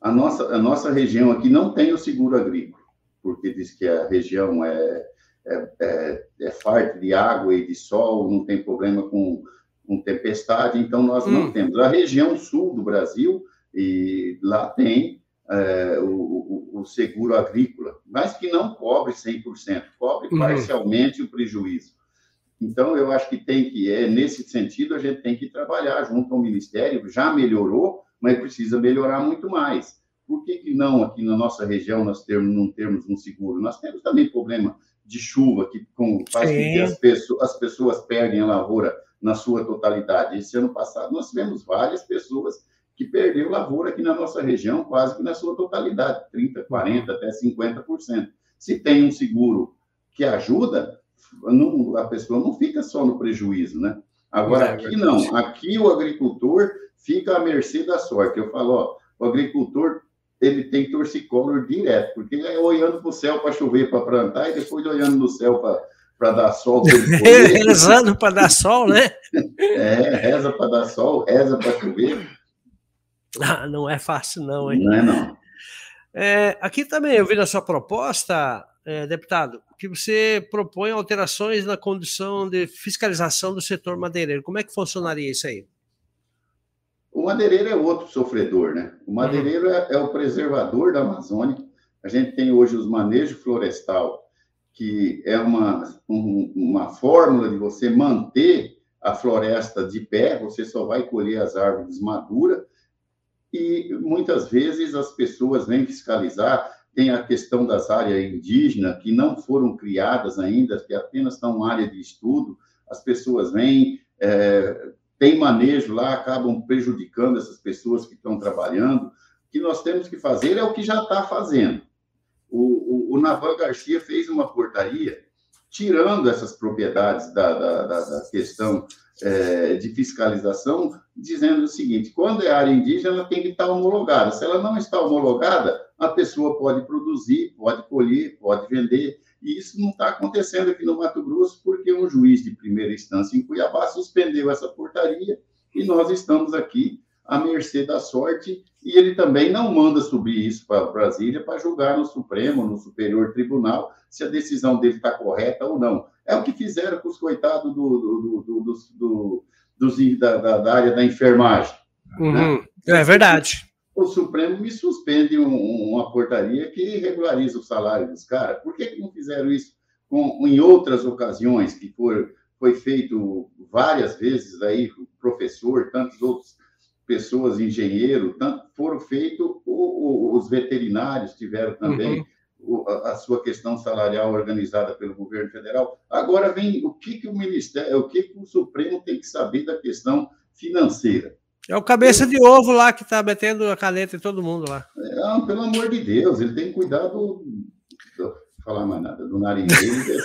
A nossa, a nossa região aqui não tem o seguro agrícola, porque diz que a região é, é, é, é farta de água e de sol, não tem problema com, com tempestade, então nós hum. não temos. A região sul do Brasil e lá tem é, o, o, seguro agrícola, mas que não cobre 100%, cobre uhum. parcialmente o prejuízo. Então, eu acho que tem que, é, nesse sentido, a gente tem que trabalhar junto ao Ministério, já melhorou, mas precisa melhorar muito mais. Por que, que não aqui na nossa região nós termos, não temos um seguro? Nós temos também problema de chuva, que com, faz com que as pessoas, as pessoas perdem a lavoura na sua totalidade. Esse ano passado nós tivemos várias pessoas que perdeu lavoura aqui na nossa região quase que na sua totalidade, 30%, 40%, até 50%. Se tem um seguro que ajuda, não, a pessoa não fica só no prejuízo, né? Agora, é, aqui não. Aqui o agricultor fica à mercê da sorte. Eu falo, ó, o agricultor ele tem torcicolor direto, porque ele é olhando para o céu para chover, para plantar, e depois olhando no céu para dar sol. <laughs> Rezando para dar sol, né? é, reza para dar sol, reza para chover. <laughs> Ah, não é fácil, não, hein? Não é, não. É, aqui também eu vi na sua proposta, é, deputado, que você propõe alterações na condição de fiscalização do setor madeireiro. Como é que funcionaria isso aí? O madeireiro é outro sofredor, né? O madeireiro uhum. é, é, o preservador da Amazônia. A gente tem hoje os manejos florestal, que é uma, um, uma fórmula de você manter a floresta de pé, você só vai colher as árvores maduras, e muitas vezes as pessoas vêm fiscalizar. Tem a questão das áreas indígenas que não foram criadas ainda, que apenas estão área de estudo. As pessoas vêm, é, tem manejo lá, acabam prejudicando essas pessoas que estão trabalhando. O que nós temos que fazer é o que já está fazendo. O, o, o Navan Garcia fez uma portaria tirando essas propriedades da, da, da, da questão é, de fiscalização, dizendo o seguinte: quando é área indígena, ela tem que estar homologada. Se ela não está homologada, a pessoa pode produzir, pode colher, pode vender. E isso não está acontecendo aqui no Mato Grosso, porque um juiz de primeira instância em Cuiabá suspendeu essa portaria e nós estamos aqui à mercê da sorte. E ele também não manda subir isso para Brasília para julgar no Supremo, no Superior Tribunal, se a decisão dele está correta ou não. É o que fizeram com os coitados do, do, do, dos, da, da, área da enfermagem. Uhum. Né? É verdade. O Supremo me suspende um, uma portaria que regulariza o salário dos caras. Por que, que não fizeram isso com, em outras ocasiões, que for, foi feito várias vezes aí, o professor, tantas outras pessoas, engenheiro, tanto foram feitos, os veterinários tiveram também. Uhum a sua questão salarial organizada pelo governo federal. Agora vem o que, que o Ministério, o que, que o Supremo tem que saber da questão financeira. É o cabeça de ovo lá que está metendo a caneta em todo mundo lá. É, pelo amor de Deus, ele tem que cuidar do. Não falar mais nada, do nariz dele.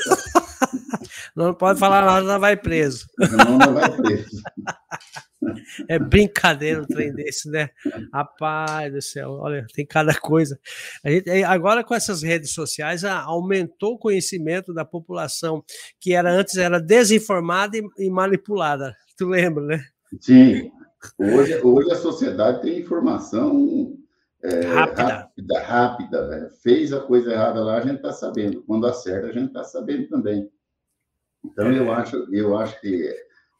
<laughs> não pode falar nada, não vai preso. Não, não vai preso. <laughs> <laughs> É brincadeira um trem desse, né? Rapaz do céu, olha, tem cada coisa. A gente, agora com essas redes sociais aumentou o conhecimento da população que era antes era desinformada e, e manipulada. Tu lembra, né? Sim. Hoje, hoje a sociedade tem informação é, rápida, rápida, rápida né? fez a coisa errada lá, a gente está sabendo. Quando acerta, a gente está sabendo também. Então, é. eu, acho, eu acho que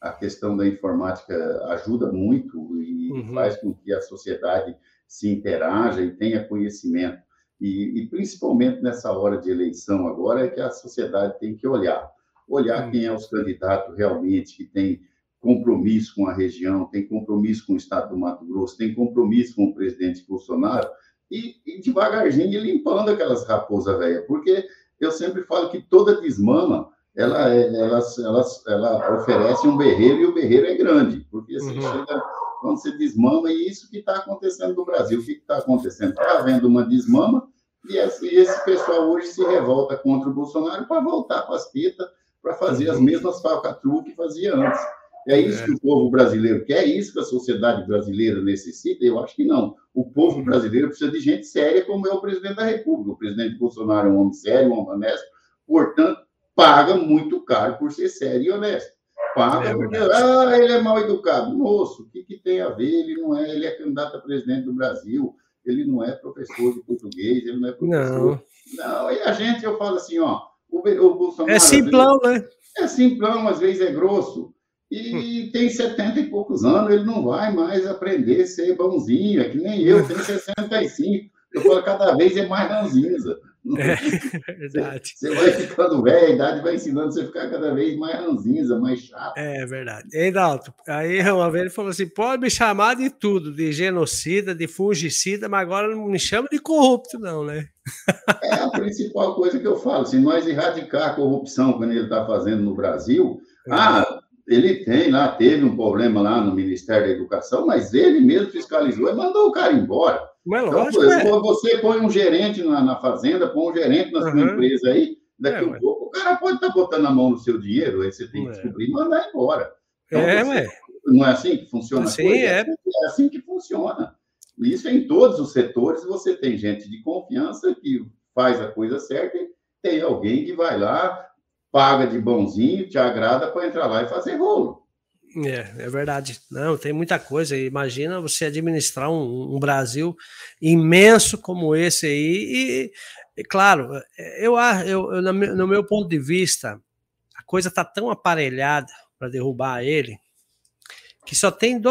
a questão da informática ajuda muito e uhum. faz com que a sociedade se interaja e tenha conhecimento. E, e, principalmente nessa hora de eleição agora é que a sociedade tem que olhar, olhar uhum. quem é os candidatos realmente que tem compromisso com a região, tem compromisso com o estado do Mato Grosso, tem compromisso com o presidente Bolsonaro e, e devagarzinho limpando aquelas raposas velhas, porque eu sempre falo que toda desmama ela, ela, ela, ela oferece um berreiro e o berreiro é grande, porque assim, uhum. chega, quando você desmama, e isso que está acontecendo no Brasil. O que está acontecendo? Está havendo uma desmama, e esse, esse, pessoal hoje se revolta contra o Bolsonaro para voltar para as pitas, para fazer as uhum. mesmas falcatruas que fazia antes. É isso é. que o povo brasileiro quer, é isso que a sociedade brasileira necessita? Eu acho que não. O povo uhum. brasileiro precisa de gente séria, como é o presidente da República. O presidente Bolsonaro é um homem sério, um homem honesto, portanto, paga muito caro por ser sério e honesto. Paga é porque, ah, ele é mal educado. Moço, o que, que tem a ver? Ele não é, ele é candidato a presidente do Brasil, ele não é professor de português, ele não é professor. Não, não e a gente, eu falo assim, ó, o, o Bolsonaro. É simplão, vezes, né? É simplão, às vezes é grosso. E hum. tem 70 e poucos anos, ele não vai mais aprender a ser bonzinho, é que nem eu, tenho 65. Eu falo, cada vez é mais ranzinza. É, <laughs> <laughs> verdade. Você, vai ficando velho, a idade vai ensinando você a ficar cada vez mais ranzinza, mais chato. É verdade. Edalto, aí uma vez ele falou assim: pode me chamar de tudo, de genocida, de fungicida, mas agora não me chama de corrupto, não, né? É a principal coisa que eu falo. Se nós erradicar a corrupção que ele está fazendo no Brasil, é. ah, ele tem lá, teve um problema lá no Ministério da Educação, mas ele mesmo fiscalizou e mandou o cara embora. Mas então, lógico, é. Você põe um gerente na, na, fazenda, põe um gerente na sua uhum. empresa aí, daqui a é, um pouco o cara pode estar tá botando a mão no seu dinheiro, aí você tem que descobrir e mandar embora. Então, é, você, Não é assim que funciona assim, coisa? É. é assim que funciona. Isso em todos os setores, você tem gente de confiança que faz a coisa certa e tem alguém que vai lá, paga de bonzinho, te agrada para entrar lá e fazer rolo. É, é verdade. Não, tem muita coisa. Imagina você administrar um, um Brasil imenso como esse aí. E, e claro, eu, eu, eu, no meu ponto de vista, a coisa está tão aparelhada para derrubar ele que só tem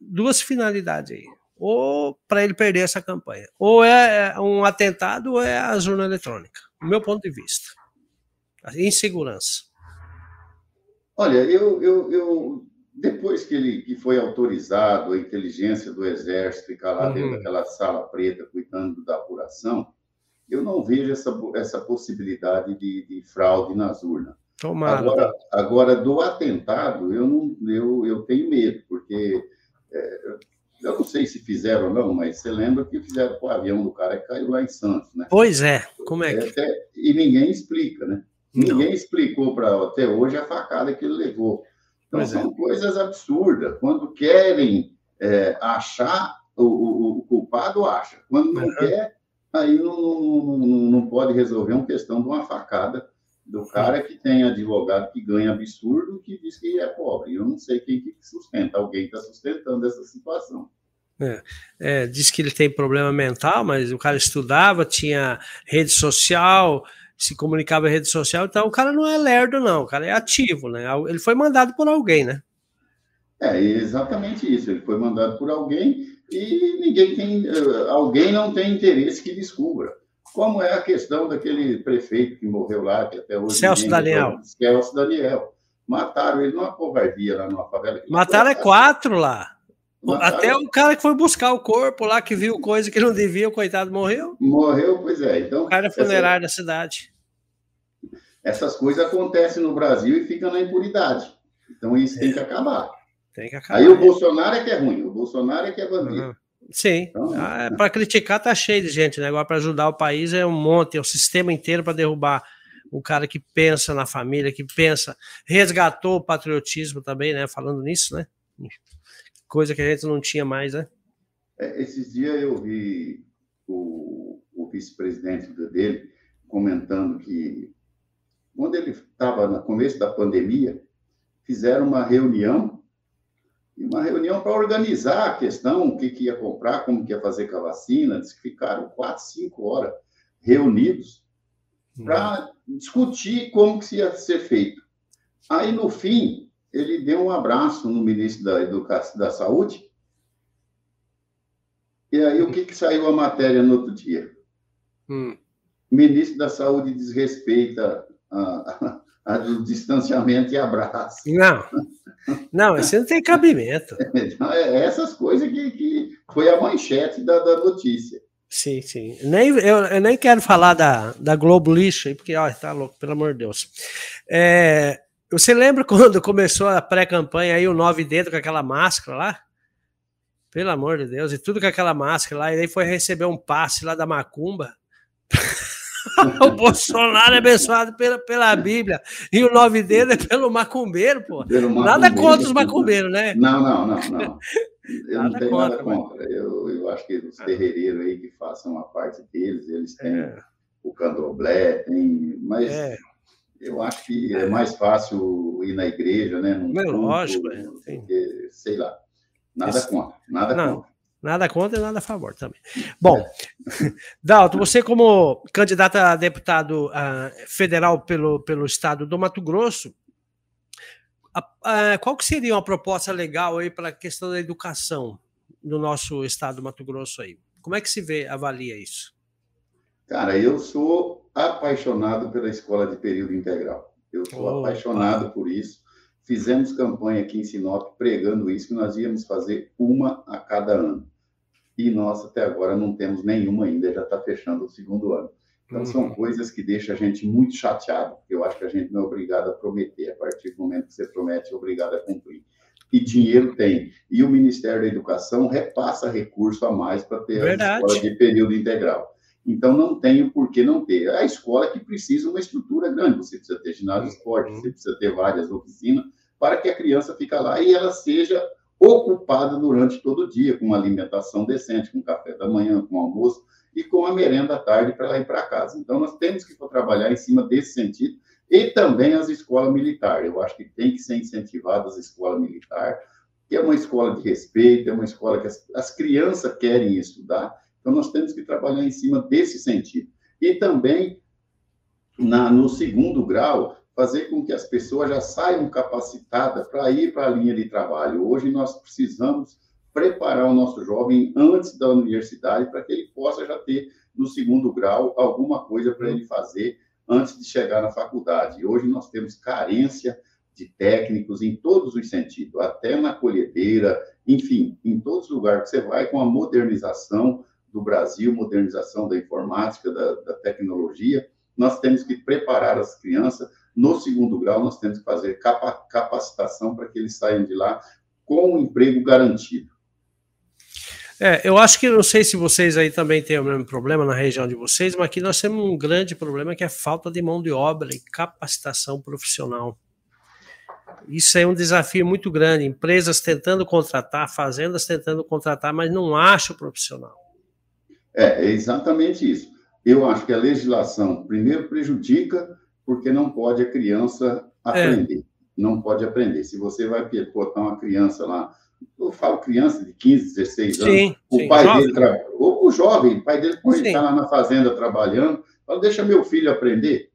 duas finalidades aí. Ou para ele perder essa campanha. Ou é um atentado ou é a zona eletrônica. No meu ponto de vista. A insegurança. Olha, eu, eu, eu depois que ele que foi autorizado a inteligência do exército ficar lá uhum. dentro daquela sala preta cuidando da apuração, eu não vejo essa, essa possibilidade de, de fraude nas urnas. Tomara. Agora, agora, do atentado, eu, não, eu, eu tenho medo, porque é, eu não sei se fizeram ou não, mas você lembra que fizeram com o avião do cara que caiu lá em Santos, né? Pois é, como é que... Até, e ninguém explica, né? Não. Ninguém explicou para até hoje a facada que ele levou. Então, pois são é. coisas absurdas. Quando querem é, achar, o, o, o, culpado acha. Quando não uhum. quer, aí não, não, não, pode resolver uma questão de uma facada do cara que tem advogado que ganha absurdo que diz que é pobre. Eu não sei quem que sustenta. Alguém está sustentando essa situação. É, é, diz que ele tem problema mental, mas o cara estudava, tinha rede social, se comunicava em rede social, então o cara não é lerdo, não, o cara é ativo, né? Ele foi mandado por alguém, né? É exatamente isso. Ele foi mandado por alguém e ninguém tem, eh, alguém não tem interesse que descubra. Como é a questão daquele prefeito que morreu lá, que até hoje. Celso Daniel. Celso Daniel. Mataram ele numa covardia lá numa favela. Mataram é quatro lá. Mataram... Até o cara que foi buscar o corpo lá, que viu coisa que não devia, o coitado morreu. Morreu, pois é. Então, o cara é funerário essa... da cidade essas coisas acontecem no Brasil e ficam na impunidade. Então isso é. tem que acabar. Tem que acabar. Aí o Bolsonaro é que é ruim, o Bolsonaro é que é bandido. Uhum. Sim, então, ah, é, para criticar tá cheio de gente, né? Agora para ajudar o país é um monte, é o sistema inteiro para derrubar o cara que pensa na família, que pensa, resgatou o patriotismo também, né? Falando nisso, né? Coisa que a gente não tinha mais, né? É, esses dias eu vi o, o vice-presidente dele comentando que quando ele estava no começo da pandemia, fizeram uma reunião E uma reunião para organizar a questão, o que, que ia comprar, como que ia fazer com a vacina. Diz que ficaram quatro, cinco horas reunidos para discutir como que ia ser feito. Aí, no fim, ele deu um abraço no ministro da Educação da Saúde. E aí, o que, que saiu a matéria no outro dia? Hum. O ministro da Saúde desrespeita a, a, o distanciamento e abraço. Não, não, isso não tem cabimento. <laughs> Então, é essas coisas que, que foi a manchete da, da notícia. Sim, sim. Nem, eu, eu, nem quero falar da, da Globo Lixo aí, porque, ó, tá louco, pelo amor de Deus. É, você lembra <laughs> quando começou a pré-campanha aí, o Nove Dedo com aquela máscara lá? Pelo amor de Deus, e tudo com aquela máscara lá, e aí foi receber um passe lá da Macumba. <laughs> o Bolsonaro é abençoado pela, pela Bíblia. E o nove dedo é pelo macumbeiro, pô. Pelo macumbeiro, nada contra os macumbeiros, né? Não, não, não, não. <laughs> Eu não tenho contra, nada contra. Eu, eu acho que os terreireiros aí que façam a parte deles, eles têm é. o candomblé, tem. Mas é. Eu acho que é mais fácil ir na igreja, né? Num é lógico, é. Porque, sei lá. Nada Isso. contra, nada não. contra. Nada contra e nada a favor também. Bom, <laughs> Dalton, você como candidato a deputado uh, federal pelo, pelo estado do Mato Grosso, uh, qual que seria uma proposta legal aí para a questão da educação no nosso estado do Mato Grosso aí? Como é que se vê, avalia isso? Cara, eu sou apaixonado pela escola de período integral. Eu sou oh, apaixonado por isso. Fizemos campanha aqui em Sinop pregando isso, que nós íamos fazer uma a cada ano e nós até agora não temos nenhuma ainda, já está fechando o segundo ano. Então, uhum. são coisas que deixam a gente muito chateado, porque eu acho que a gente não é obrigado a prometer. A partir do momento que você promete, é obrigado a cumprir. E dinheiro tem. E o Ministério da Educação repassa recurso a mais para ter Verdade. a escola de período integral. Então, não tem o porquê não ter. A escola que precisa uma estrutura grande. Você precisa ter ginásio de esporte, você precisa ter várias oficinas, para que a criança fique lá e ela seja ocupada durante todo o dia, com uma alimentação decente, com café da manhã, com almoço e com a merenda à tarde para ela ir para casa. Então, nós temos que trabalhar em cima desse sentido e também as escolas militares. Eu acho que tem que ser incentivadas as escolas militares, que é uma escola de respeito, é uma escola que as, as crianças querem estudar. Então, nós temos que trabalhar em cima desse sentido. E também, na, no segundo grau, fazer com que as pessoas já saiam capacitadas para ir para a linha de trabalho. Hoje nós precisamos preparar o nosso jovem antes da universidade para que ele possa já ter no segundo grau alguma coisa para ele fazer antes de chegar na faculdade. Hoje nós temos carência de técnicos em todos os sentidos, até na colhedeira, enfim, em todos os lugares que você vai com a modernização do Brasil, modernização da informática, da, da tecnologia, nós temos que preparar as crianças no segundo grau, nós temos que fazer capacitação para que eles saiam de lá com um emprego garantido. É, eu acho que não sei se vocês aí também têm o mesmo problema na região de vocês, mas aqui nós temos um grande problema que é a falta de mão de obra e capacitação profissional. Isso é um desafio muito grande. Empresas tentando contratar, fazendas tentando contratar, mas não acham profissional. É, é exatamente isso. Eu acho que a legislação, primeiro, prejudica porque não pode a criança aprender. É. Não pode aprender. Se você vai botar uma criança lá, eu falo criança de 15, 16 anos, sim, o sim, pai jovem. dele, ou o jovem, o pai dele pode estar lá na fazenda trabalhando, fala, deixa meu filho aprender.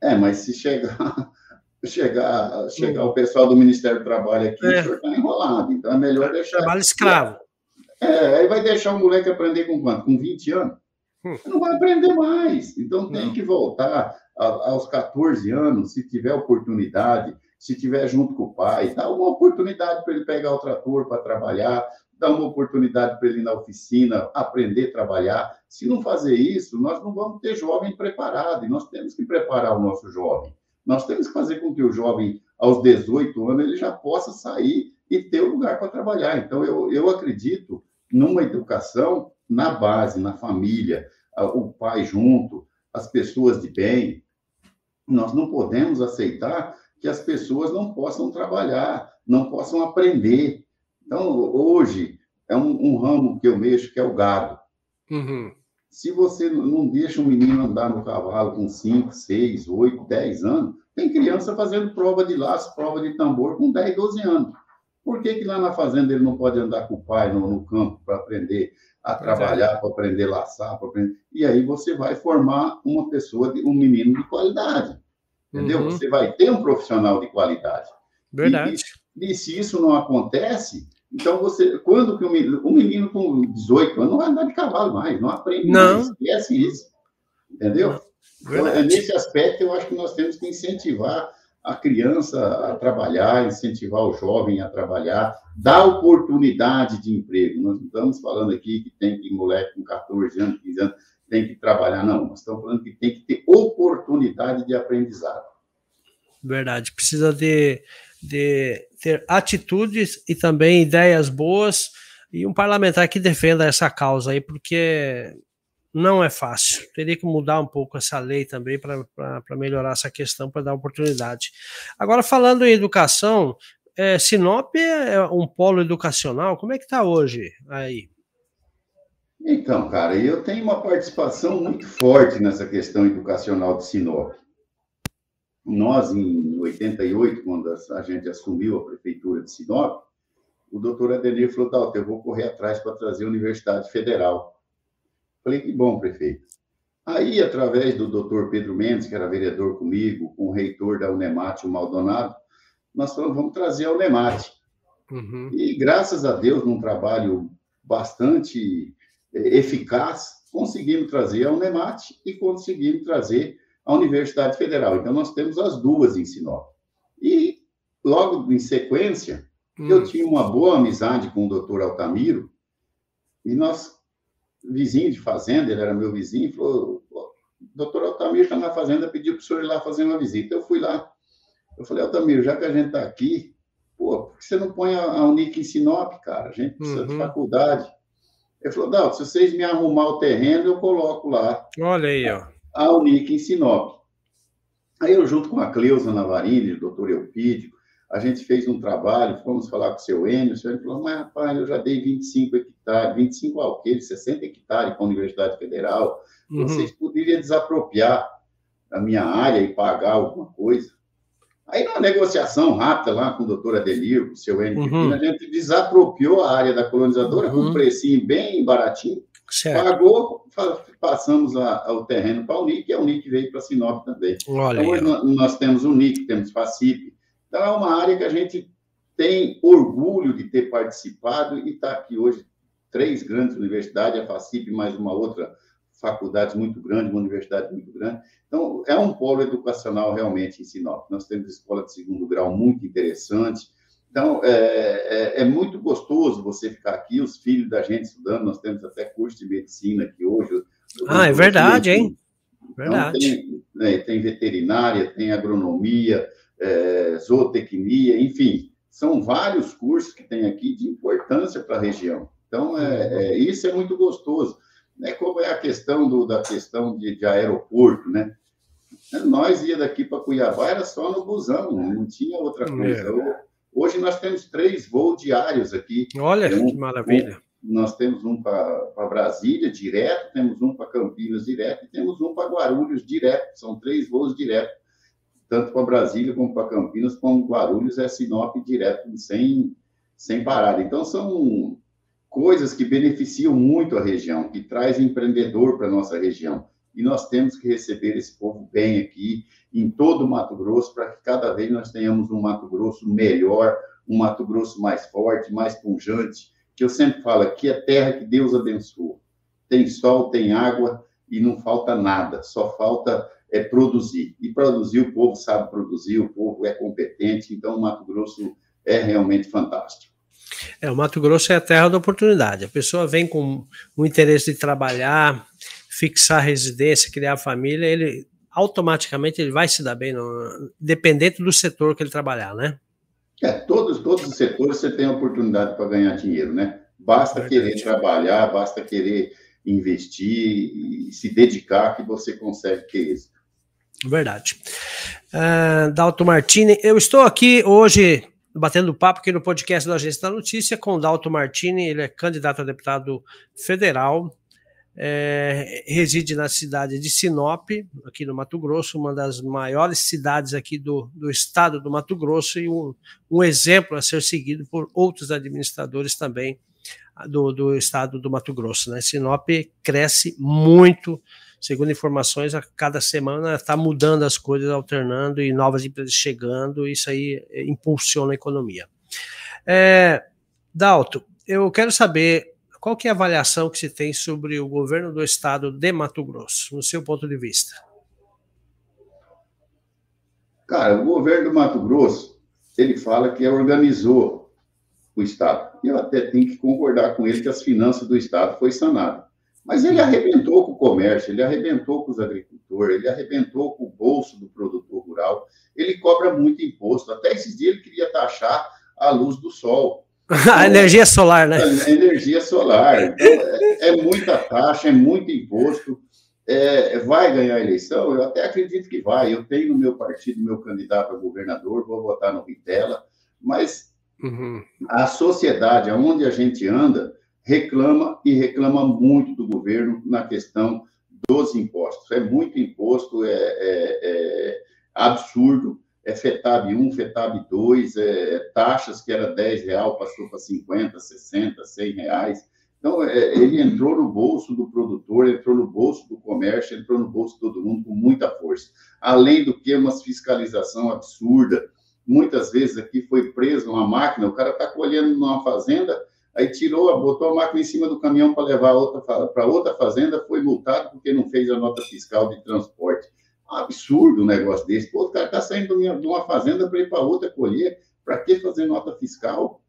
É, mas se chegar <laughs> chegar, chegar o pessoal do Ministério do Trabalho aqui, é. o senhor está enrolado. Então é melhor deixar. Trabalho escravo. É, aí vai deixar o moleque aprender com quanto? Com 20 anos? Hum. Não vai aprender mais. Então tem Não. que voltar aos 14 anos, se tiver oportunidade, se tiver junto com o pai, dá uma oportunidade para ele pegar o trator para trabalhar, dá uma oportunidade para ele ir na oficina, aprender a trabalhar. Se não fazer isso, nós não vamos ter jovem preparado, e nós temos que preparar o nosso jovem. Nós temos que fazer com que o jovem, aos 18 anos, ele já possa sair e ter um lugar para trabalhar. Então, eu, eu acredito numa educação na base, na família, o pai junto, as pessoas de bem, nós não podemos aceitar que as pessoas não possam trabalhar, não possam aprender. Então, hoje, é um, um ramo que eu mexo, que é o gado. Uhum. Se você não deixa um menino andar no cavalo com 5, 6, 8, 10 anos, tem criança fazendo prova de laço, prova de tambor com 10, 12 anos. Por que, que lá na fazenda ele não pode andar com o pai no, no campo para aprender a trabalhar, para aprender a laçar, aprender... E aí você vai formar uma pessoa, de, um menino de qualidade. Entendeu? Uhum. Você vai ter um profissional de qualidade. Verdade. E, e, se isso não acontece, então você, quando que um menino, um menino com 18 anos não vai andar de cavalo mais, não aprende não. mais, esquece isso. Entendeu? Então, é nesse aspecto eu acho que nós temos que incentivar a criança a trabalhar, incentivar o jovem a trabalhar, dar oportunidade de emprego. Nós não estamos falando aqui que tem que moleque com 14 anos, 15 anos, tem que trabalhar, não. Nós estamos falando que tem que ter oportunidade de aprendizado. Verdade. Precisa de, de ter atitudes e também ideias boas e um parlamentar que defenda essa causa aí, porque não é fácil. Teria que mudar um pouco essa lei também para melhorar essa questão, para dar oportunidade. Agora, falando em educação, é, Sinop é um polo educacional, como é que está hoje aí? Então, cara, eu tenho uma participação muito forte nessa questão educacional de Sinop. Nós, em 88, quando a gente assumiu a prefeitura de Sinop, o doutor Adenir falou, eu vou correr atrás para trazer a Universidade Federal Falei, que bom, prefeito. Aí, através do doutor Pedro Mendes, que era vereador comigo, com o reitor da Unemate, o Maldonado, nós falamos, vamos trazer a Unemate. Uhum. E, graças a Deus, num trabalho bastante é, eficaz, conseguimos trazer a Unemate e conseguimos trazer a Universidade Federal. Então, nós temos as duas em Sinop. E, logo em sequência, uhum. eu tinha uma boa amizade com o doutor Altamiro, e nós vizinho de fazenda, ele era meu vizinho, falou: doutor Altamiro está na fazenda, pediu para o senhor ir lá fazer uma visita. Eu fui lá. Eu falei: Altamiro, já que a gente está aqui, pô, por que você não põe a, Unic em Sinop, cara? A gente precisa uhum. de faculdade. Ele falou: não, se vocês me arrumar o terreno, eu coloco lá. Olha aí, ó. A Unic em Sinop. Aí eu, junto com a Cleusa Navarini, o doutor Eupídio, a gente fez um trabalho, fomos falar com o seu Enio, o seu Enio falou, mas rapaz, eu já dei 25 hectares, 25 alqueires, 60 hectares para a Universidade Federal, uhum. vocês poderiam desapropriar a minha área e pagar alguma coisa. Aí, numa negociação rápida lá com o doutor Adelio, com o seu Enio uhum. a gente desapropriou a área da colonizadora uhum. com um precinho bem baratinho, certo. pagou, passamos a, o terreno para a Unic, e a Unic veio para Sinop também. Olha então, hoje nós, nós temos Unic, temos FACIP, então, é uma área que a gente tem orgulho de ter participado e está aqui hoje três grandes universidades, a FACIP mais uma outra faculdade muito grande, uma universidade muito grande. Então, é um polo educacional realmente em Sinop. Nós temos escola de segundo grau muito interessante. Então, é, é, é, muito gostoso você ficar aqui, os filhos da gente estudando. Nós temos até curso de medicina aqui hoje. Ah, é verdade, hein? Verdade. Então, tem, né, tem veterinária, tem agronomia, é, zootecnia, enfim, são vários cursos que tem aqui de importância para a região. Então, é, é, isso é muito gostoso. Né? Como é a questão do, da questão de, de aeroporto, né? Nós ia daqui para Cuiabá era só no busão, não tinha outra é. coisa. Hoje nós temos três voos diários aqui. Olha um, que maravilha. Um, nós temos um para Brasília direto, temos um para Campinas direto e temos um para Guarulhos direto. São três voos diretos tanto para Brasília como para Campinas, como Guarulhos, é Sinop direto, sem, sem parada. Então, são coisas que beneficiam muito a região, que traz empreendedor para a nossa região. E nós temos que receber esse povo bem aqui, em todo o Mato Grosso, para que cada vez nós tenhamos um Mato Grosso melhor, um Mato Grosso mais forte, mais pungente, que eu sempre falo, aqui é terra que Deus abençoa. Tem sol, tem água e não falta nada, só falta é produzir. E produzir, o povo sabe produzir, o povo é competente, então o Mato Grosso é realmente fantástico. É, o Mato Grosso é a terra da oportunidade. A pessoa vem com o interesse de trabalhar, fixar residência, criar família, ele automaticamente ele vai se dar bem, no, dependente do setor que ele trabalhar, né? É, todos, todos os setores você tem oportunidade para ganhar dinheiro, né? Basta é querer trabalhar, basta querer investir e se dedicar que você consegue ter isso. Verdade. Uh, Dalto Martini, eu estou aqui hoje batendo papo aqui no podcast da Agência da Notícia com o Dalto Martini, ele é candidato a deputado federal é, reside na cidade de Sinop, aqui no Mato Grosso, uma das maiores cidades aqui do, do estado do Mato Grosso e um, um exemplo a ser seguido por outros administradores também do, do estado do Mato Grosso. Né? Sinop cresce muito, segundo informações, a cada semana está mudando as coisas, alternando e novas empresas chegando, isso aí impulsiona a economia. É, Dalto, eu quero saber qual que é a avaliação que se tem sobre o governo do estado de Mato Grosso, no seu ponto de vista? Cara, o governo do Mato Grosso, ele fala que organizou o estado. E eu até tenho que concordar com ele que as finanças do estado foi sanado. Mas ele arrebentou com o comércio, ele arrebentou com os agricultores, ele arrebentou com o bolso do produtor rural. Ele cobra muito imposto. Até esses dias ele queria taxar a luz do sol. <laughs> A energia solar, né? A energia solar. Então, é, é, muita taxa, é muito imposto. É, vai ganhar a eleição? Eu até acredito que vai. Eu tenho no meu partido meu candidato a governador, vou votar no Vitela, mas uhum. a sociedade, aonde a gente anda, reclama e reclama muito do governo na questão dos impostos. É muito imposto, é, é, é absurdo é FETAB 1, FETAB 2, é, taxas que era 10 real passou para 50, 60, 100 reais. Então, é, ele entrou no bolso do produtor, entrou no bolso do comércio, entrou no bolso de todo mundo com muita força. Além do que, uma fiscalização absurda. Muitas vezes aqui foi preso uma máquina, o cara está colhendo numa fazenda, aí tirou, botou a máquina em cima do caminhão para levar para outra fazenda, foi multado porque não fez a nota fiscal de transporte um absurdo um negócio desse. Pô, o cara está saindo de uma fazenda para ir para outra colher. Para que fazer nota fiscal?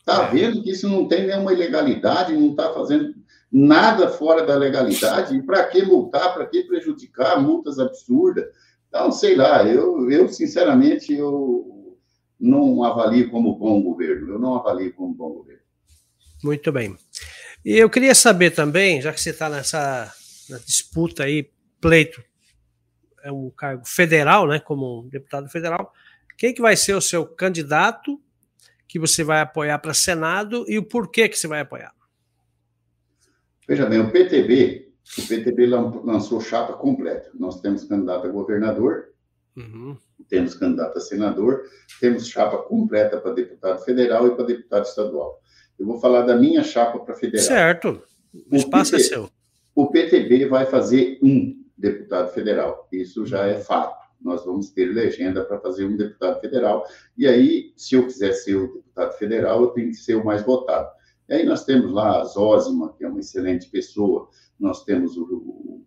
Está é. vendo que isso não tem nenhuma ilegalidade, não está fazendo nada fora da legalidade. E para que multar? Para que prejudicar? Multas absurdas. Então, sei lá, eu, eu sinceramente, eu não avalio como bom governo. Eu não avalio como bom governo. Muito bem. E eu queria saber também, já que você está nessa disputa aí, pleito é um cargo federal, né, como deputado federal, quem que vai ser o seu candidato que você vai apoiar para Senado e o porquê que você vai apoiar? Veja bem, o PTB, o PTB lançou chapa completa. Nós temos candidato a governador, uhum. temos candidato a senador, temos chapa completa para deputado federal e para deputado estadual. Eu vou falar da minha chapa para federal. Certo. O, o espaço é seu. O PTB vai fazer um deputado federal. Isso já é fato. Nós vamos ter legenda para fazer um deputado federal. E aí, se eu quiser ser o deputado federal, eu tenho que ser o mais votado. E aí nós temos lá a Zózima, que é uma excelente pessoa. Nós temos o, o,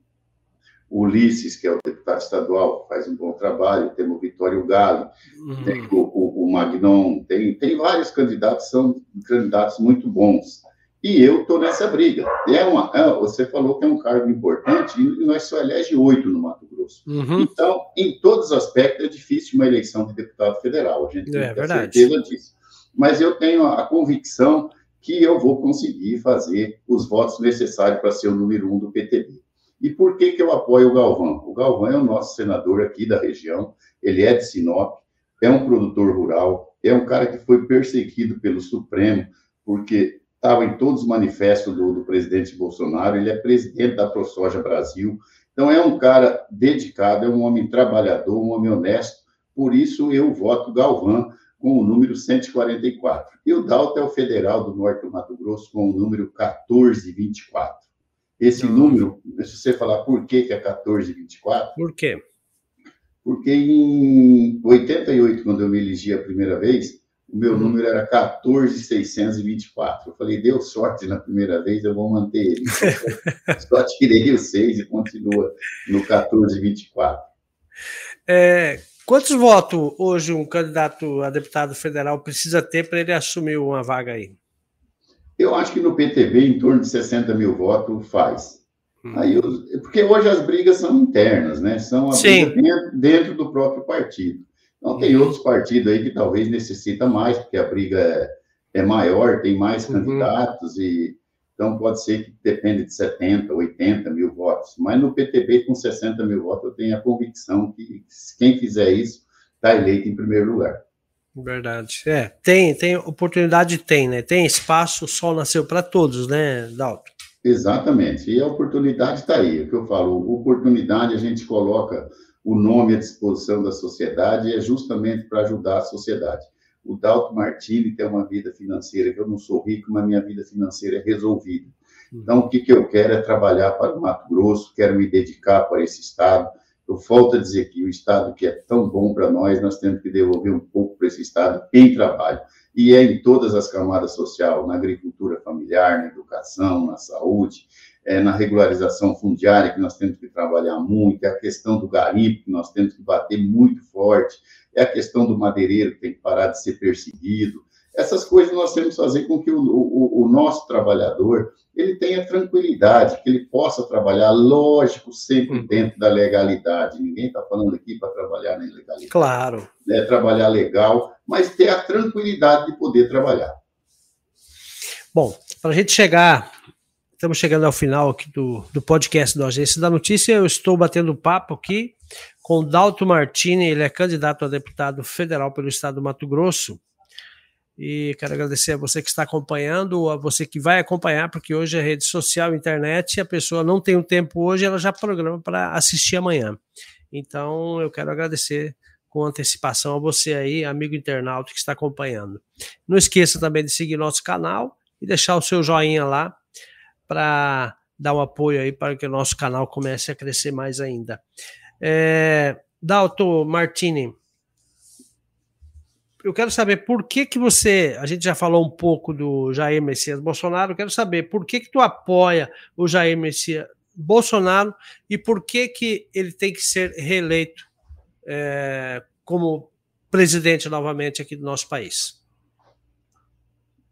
o Ulisses, que é o deputado estadual, faz um bom trabalho. Temos o Vitório Galo, uhum. tem o, o, o Magnon, tem, tem vários candidatos, são candidatos muito bons. E eu estou nessa briga. É uma, é, você falou que é um cargo importante e nós só elege oito no Mato Grosso. Uhum. Então, em todos os aspectos, é difícil uma eleição de deputado federal. A gente tem é, certeza disso. Mas eu tenho a convicção que eu vou conseguir fazer os votos necessários para ser o número um do PTB. E por que, que eu apoio o Galvão? O Galvão é o nosso senador aqui da região, ele é de Sinop, é um produtor rural, é um cara que foi perseguido pelo Supremo, porque estava em todos os manifestos do, do, presidente Bolsonaro, ele é presidente da ProSoja Brasil, então é um cara dedicado, é um homem trabalhador, um homem honesto, por isso eu voto Galvão com o número 144. E o Dalton é o federal do Norte do Mato Grosso com o número 1424. Esse número, se você falar por que, que é 1424... Por quê? Porque em 88, quando eu me elegi a primeira vez, o meu uhum. número era 14624. Eu falei, deu sorte na primeira vez, eu vou manter ele. <laughs> Só tirei o 6 e continua no 1424. É, quantos votos hoje um candidato a deputado federal precisa ter para ele assumir uma vaga aí? Eu acho que no PTB, em torno de 60 mil votos, faz. Hum. Aí eu, porque hoje as brigas são internas, né? São dentro, dentro do próprio partido. Então, tem uhum. outros partidos aí que talvez necessita mais, porque a briga é, é maior, tem mais uhum. candidatos, e então pode ser que dependa de 70, 80 mil votos. Mas no PTB, com 60 mil votos, eu tenho a convicção que quem fizer isso está eleito em primeiro lugar. Verdade. É, tem, tem oportunidade, tem, né? Tem espaço, o sol nasceu para todos, né, Dalton? Exatamente. E a oportunidade está aí. É o que eu falo, oportunidade a gente coloca o nome à disposição da sociedade e é justamente para ajudar a sociedade. O Dalton Martini tem uma vida financeira, que eu não sou rico, mas minha vida financeira é resolvida. Então, o que, que eu quero é trabalhar para o Mato Grosso, quero me dedicar para esse Estado. Eu volto a dizer que o Estado que é tão bom para nós, nós temos que devolver um pouco para esse Estado em trabalho. E é em todas as camadas sociais, na agricultura familiar, na educação, na saúde, é na regularização fundiária, que nós temos que trabalhar muito, é a questão do garimpo, que nós temos que bater muito forte, é a questão do madeireiro, que tem que parar de ser perseguido. Essas coisas nós temos que fazer com que o, o, o nosso trabalhador ele tenha tranquilidade, que ele possa trabalhar, lógico, sempre uhum. dentro da legalidade. Ninguém está falando aqui para trabalhar na ilegalidade. Claro. Né? Trabalhar legal, mas ter a tranquilidade de poder trabalhar. Bom, para a gente chegar, estamos chegando ao final aqui do, do podcast do Agência da Notícia, eu estou batendo papo aqui com o Dalto Martini, ele é candidato a deputado federal pelo estado do Mato Grosso. E quero agradecer a você que está acompanhando, a você que vai acompanhar, porque hoje é rede social, internet, a pessoa não tem o um tempo hoje, ela já programa para assistir amanhã. Então, eu quero agradecer com antecipação a você aí, amigo internauta que está acompanhando. Não esqueça também de seguir nosso canal e deixar o seu joinha lá para dar um apoio aí para que o nosso canal comece a crescer mais ainda. É, Martini, eu quero saber por que que você, a gente já falou um pouco do Jair Messias Bolsonaro, eu quero saber por que que tu apoia o Jair Messias Bolsonaro e por que que ele tem que ser reeleito é, como presidente novamente aqui do nosso país.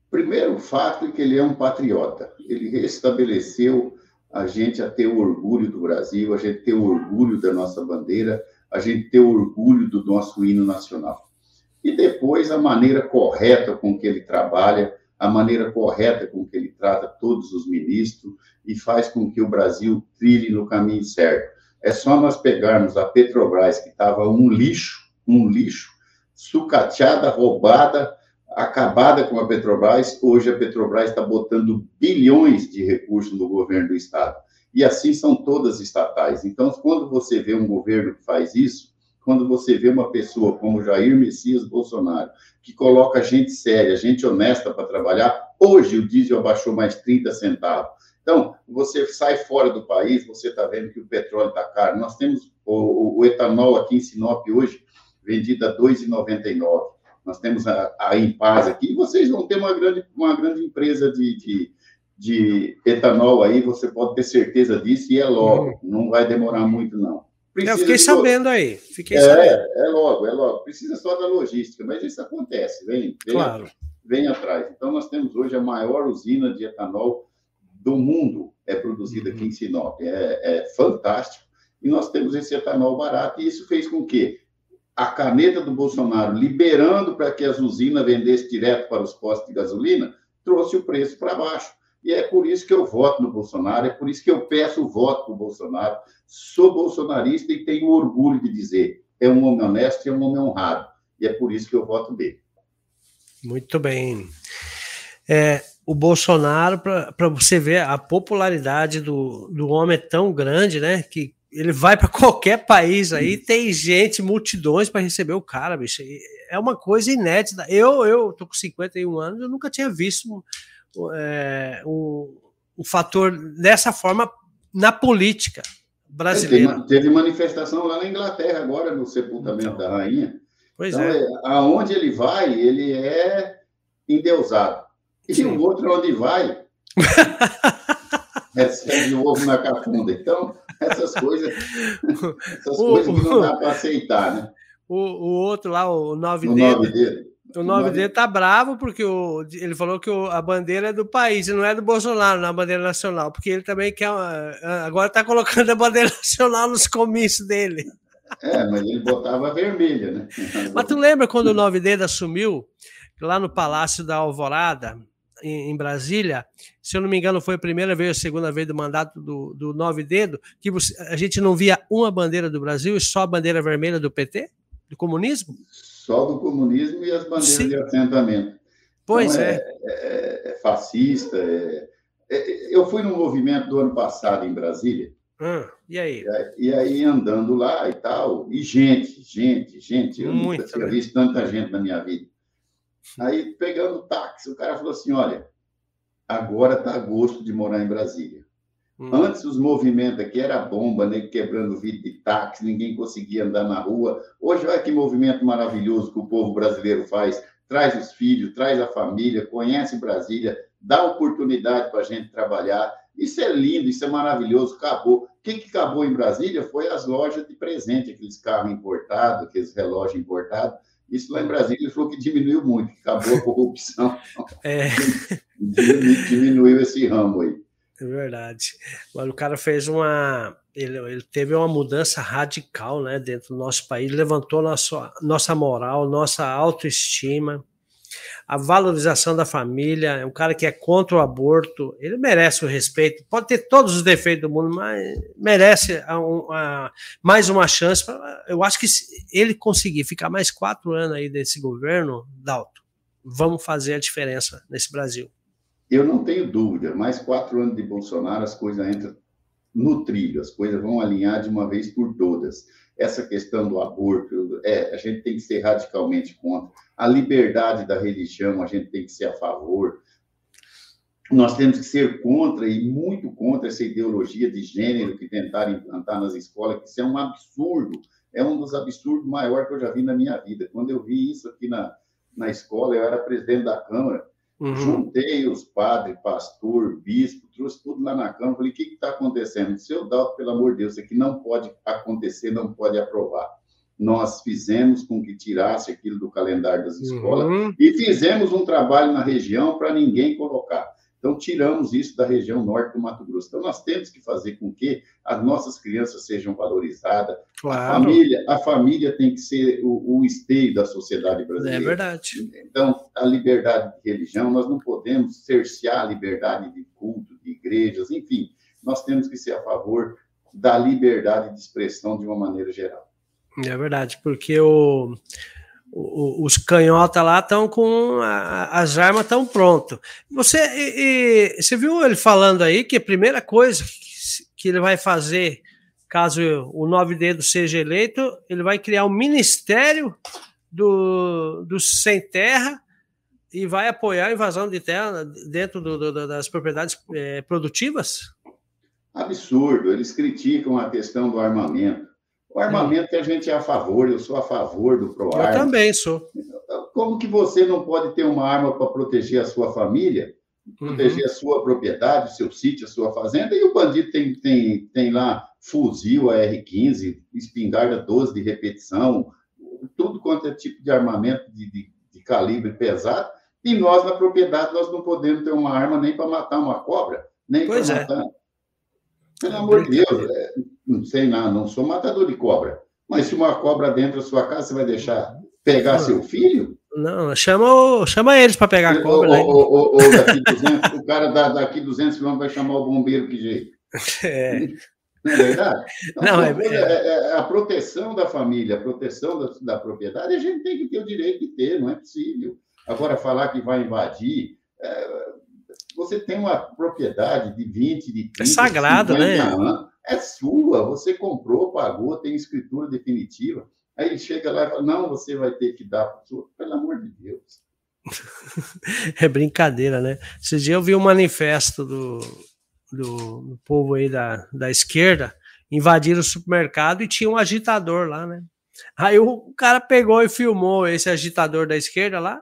Primeiro fato é que ele é um patriota. Ele restabeleceu a gente a ter o orgulho do Brasil, a gente ter o orgulho da nossa bandeira, a gente ter o orgulho do nosso hino nacional e depois a maneira correta com que ele trabalha, a maneira correta com que ele trata todos os ministros e faz com que o Brasil trilhe no caminho certo. É só nós pegarmos a Petrobras, que estava um lixo, um lixo, sucateada, roubada, acabada com a Petrobras. Hoje a Petrobras está botando bilhões de recursos no governo do Estado. E assim são todas estatais. Então, quando você vê um governo que faz isso, quando você vê uma pessoa como Jair Messias Bolsonaro, que coloca gente séria, gente honesta para trabalhar, hoje o diesel abaixou mais 30 centavos. Então, você sai fora do país, você está vendo que o petróleo está caro. Nós temos o, o, etanol aqui em Sinop hoje, vendido a R$ 2,99. Nós temos a, a Impaz aqui, e vocês vão ter uma grande, uma grande empresa de, de, de etanol aí, você pode ter certeza disso, e é logo, uhum. não vai demorar muito, não. Eu fiquei sabendo aí. Fiquei é, sabendo. é logo, é logo. Precisa só da logística, mas isso acontece, vem, vem, claro. vem atrás. Então, nós temos hoje a maior usina de etanol do mundo, é produzida aqui em uhum. Sinop. É, é fantástico. E nós temos esse etanol barato, e isso fez com que a caneta do Bolsonaro, liberando para que as usinas vendessem direto para os postos de gasolina, trouxe o preço para baixo. E é por isso que eu voto no Bolsonaro, é por isso que eu peço o voto para o Bolsonaro. Sou bolsonarista e tenho orgulho de dizer: é um homem honesto e é um homem honrado. E é por isso que eu voto dele. Muito bem. É, o Bolsonaro, para você ver, a popularidade do, do homem é tão grande, né? Que ele vai para qualquer país aí, tem gente, multidões para receber o cara, bicho. É uma coisa inédita. Eu, eu tô com 51 anos, eu nunca tinha visto é, um, um, fator dessa forma na política brasileira. Teve, teve manifestação lá na Inglaterra agora, no sepultamento então, da rainha. Pois então, é. é. Aonde ele vai, ele é endeusado. E Sim. o outro, onde vai, <laughs> recebe o ovo na cafunda. Então, essas coisas, <laughs> essas o, coisas não dá para aceitar, né? O, o outro lá, o nove o nove dele o nome dele tá bravo porque o, ele falou que o, a bandeira é do país, e não é do Bolsonaro, na bandeira nacional, porque ele também quer. Agora tá colocando a bandeira <laughs> nacional nos comícios dele. É, mas ele botava vermelha, né? <laughs> Mas tu lembra quando o Nove Dedo assumiu, lá no Palácio da Alvorada, em, em, Brasília, se eu não me engano, foi a primeira vez, a segunda vez do mandato do, do Nove Dedo, que você, a gente não via uma bandeira do Brasil e só a bandeira vermelha do PT, do comunismo? Só do comunismo e as bandeiras Sim. de assentamento. Pois então, é. É, é, fascista, é, é, eu fui no movimento do ano passado em Brasília. Hum, e aí? E aí andando lá e tal, e gente, gente, gente, eu Muito, nunca tinha visto tanta gente na minha vida. Aí pegando o táxi, o cara falou assim: olha, agora tá gosto de morar em Brasília. Hum. Antes os movimentos aqui era bomba, né? quebrando vidro de táxi, ninguém conseguia andar na rua. Hoje, olha que movimento maravilhoso que o povo brasileiro faz. Traz os filhos, traz a família, conhece Brasília, dá oportunidade para a gente trabalhar. Isso é lindo, isso é maravilhoso. Acabou. O que, que acabou em Brasília foi as lojas de presente, aqueles carros importados, aqueles relógios importados. Isso lá em Brasília ele falou que diminuiu muito, que acabou a corrupção. <laughs> É, Diminuiu esse ramo aí. É verdade. Mas o cara fez uma. Ele, ele teve uma mudança radical né, dentro do nosso país, levantou nossa, nossa moral, nossa autoestima, a valorização da família. É um cara que é contra o aborto, ele merece o respeito. Pode ter todos os defeitos do mundo, mas merece a, a, mais uma chance. Pra, eu acho que se ele conseguir ficar mais quatro anos aí desse governo, Dalton, vamos fazer a diferença nesse Brasil. Eu não tenho dúvida, mais quatro anos de Bolsonaro, as coisas entram no trilho, as coisas vão alinhar de uma vez por todas. Essa questão do aborto, é, a gente tem que ser radicalmente contra. A liberdade da religião, a gente tem que ser a favor. Nós temos que ser contra e muito contra essa ideologia de gênero que tentaram implantar nas escolas, que isso é um absurdo. É um dos absurdos maiores que eu já vi na minha vida. Quando eu vi isso aqui na, na escola, eu era presidente da Câmara, Uhum. Juntei os padres, pastor, bispo, trouxe tudo lá na Câmara. Falei: o que está acontecendo? Seu Dalto, pelo amor de Deus, isso aqui não pode acontecer, não pode aprovar. Nós fizemos com que tirasse aquilo do calendário das escolas uhum. e fizemos um trabalho na região para ninguém colocar. Então, tiramos isso da região norte do Mato Grosso. Então, nós temos que fazer com que as nossas crianças sejam valorizadas. Claro. A, família, a família tem que ser o, o esteio da sociedade brasileira. É verdade. Então, a liberdade de religião, nós não podemos cercear a liberdade de culto, de igrejas, enfim. Nós temos que ser a favor da liberdade de expressão de uma maneira geral. É verdade, porque o os canhotas lá estão com a, as armas estão prontas. Você, e, e, você viu ele falando aí que a primeira coisa que ele vai fazer, caso o Nove Dedos seja eleito, ele vai criar um ministério do, do sem terra e vai apoiar a invasão de terra dentro do, do, das propriedades é, produtivas? Absurdo. Eles criticam a questão do armamento. O armamento hum. a gente é a favor, eu sou a favor do ProArma. Eu também sou. Como que você não pode ter uma arma para proteger a sua família, proteger uhum. a sua propriedade, o seu sítio, a sua fazenda, e o bandido tem, tem, tem lá fuzil AR-15, espingarda 12 de repetição, tudo quanto é tipo de armamento de, de, de calibre pesado, e nós, na propriedade, nós não podemos ter uma arma nem para matar uma cobra, nem para é. matar... Pelo amor de Deus, é, não sei nada, não sou matador de cobra. Mas se uma cobra dentro da sua casa, você vai deixar pegar não. seu filho? Não, chama, chama eles para pegar a cobra. Ou, ou, ou daqui <laughs> 200, o cara da, daqui 200 quilômetros vai chamar o bombeiro, que jeito? É. Não é verdade? <laughs> Então, não, é, é, é, a proteção da família, a proteção da, da, propriedade, a gente tem que ter o direito de ter, não é possível. Agora, falar que vai invadir. É, você tem uma propriedade de 20, de 30, É sagrado, né? Anos, é sua, você comprou, pagou, tem escritura definitiva. Aí ele chega lá e fala: não, você vai ter que dar para os outros. Pelo amor de Deus. <laughs> é brincadeira, né? Esse dia eu vi um manifesto do, do, do povo aí da, da esquerda invadiram o supermercado e tinha um agitador lá, né? Aí o cara pegou e filmou esse agitador da esquerda lá,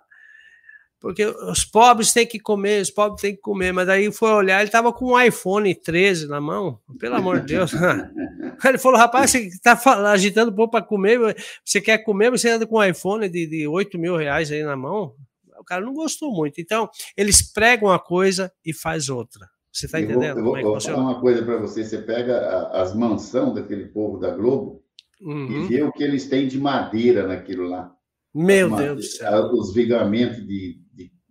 porque os pobres têm que comer, os pobres têm que comer, mas aí foi olhar, ele estava com um iPhone 13 na mão, pelo amor de Deus. <laughs> ele falou, rapaz, você está agitando o povo para comer, você quer comer, você anda com um iPhone de, de 8 mil reais aí na mão? O cara não gostou muito. Então, eles pregam uma coisa e faz outra. Você está entendendo? Eu vou, eu vou, é vou falar uma coisa para você, você pega as mansões daquele povo da Globo uhum. e vê o que eles têm de madeira naquilo lá. Meu Deus do céu. Os vigamentos de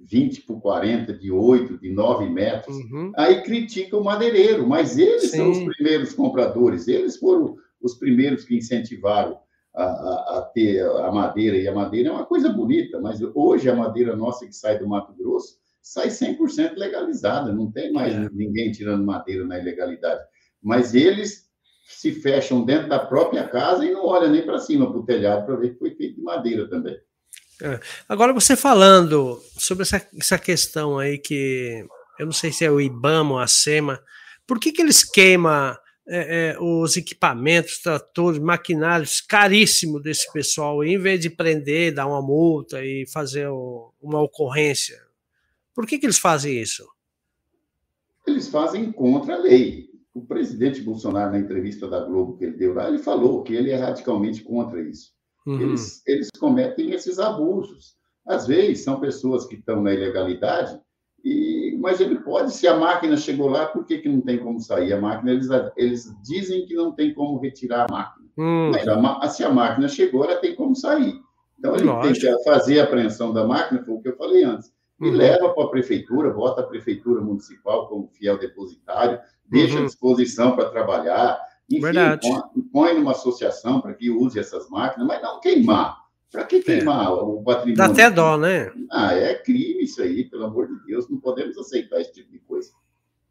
20 por 40, de 8, de 9 metros. Uhum. Aí critica o madeireiro, mas eles Sim. são os primeiros compradores, eles foram os primeiros que incentivaram a, a, a, ter a madeira, e a madeira é uma coisa bonita, mas hoje a madeira nossa que sai do Mato Grosso, sai 100% legalizada, não tem mais é. ninguém tirando madeira na ilegalidade. Mas eles se fecham dentro da própria casa e não olham nem para cima, para o telhado, para ver que foi feito de madeira também. É. Agora, você falando sobre essa, essa questão aí que eu não sei se é o IBAMA ou a SEMA, por que, que eles queimam é, é, os equipamentos, tratores, maquinários caríssimos desse pessoal, em vez de prender, dar uma multa e fazer o, uma ocorrência? Por que, que eles fazem isso? Eles fazem contra a lei. O presidente Bolsonaro, na entrevista da Globo que ele deu lá, ele falou que ele é radicalmente contra isso. Uhum. Eles, eles cometem esses abusos. Às vezes, são pessoas que estão na ilegalidade e, mas ele pode, se a máquina chegou lá, por que, que não tem como sair? A máquina, eles, eles dizem que não tem como retirar a máquina. Hum. Mas a, se a máquina chegou, ela tem como sair. Então, ele Lógico. tem que fazer a apreensão da máquina, foi o que eu falei antes, e uhum. leva para a prefeitura, bota a prefeitura municipal como fiel depositário, deixa uhum. à disposição para trabalhar, enfim, Verdade. põe, põe numa associação para que use essas máquinas, mas não queimar. Para que queimar é. o patrimônio? Dá até dó, né? Ah, é crime isso aí, pelo amor de Deus, não podemos aceitar esse tipo de coisa.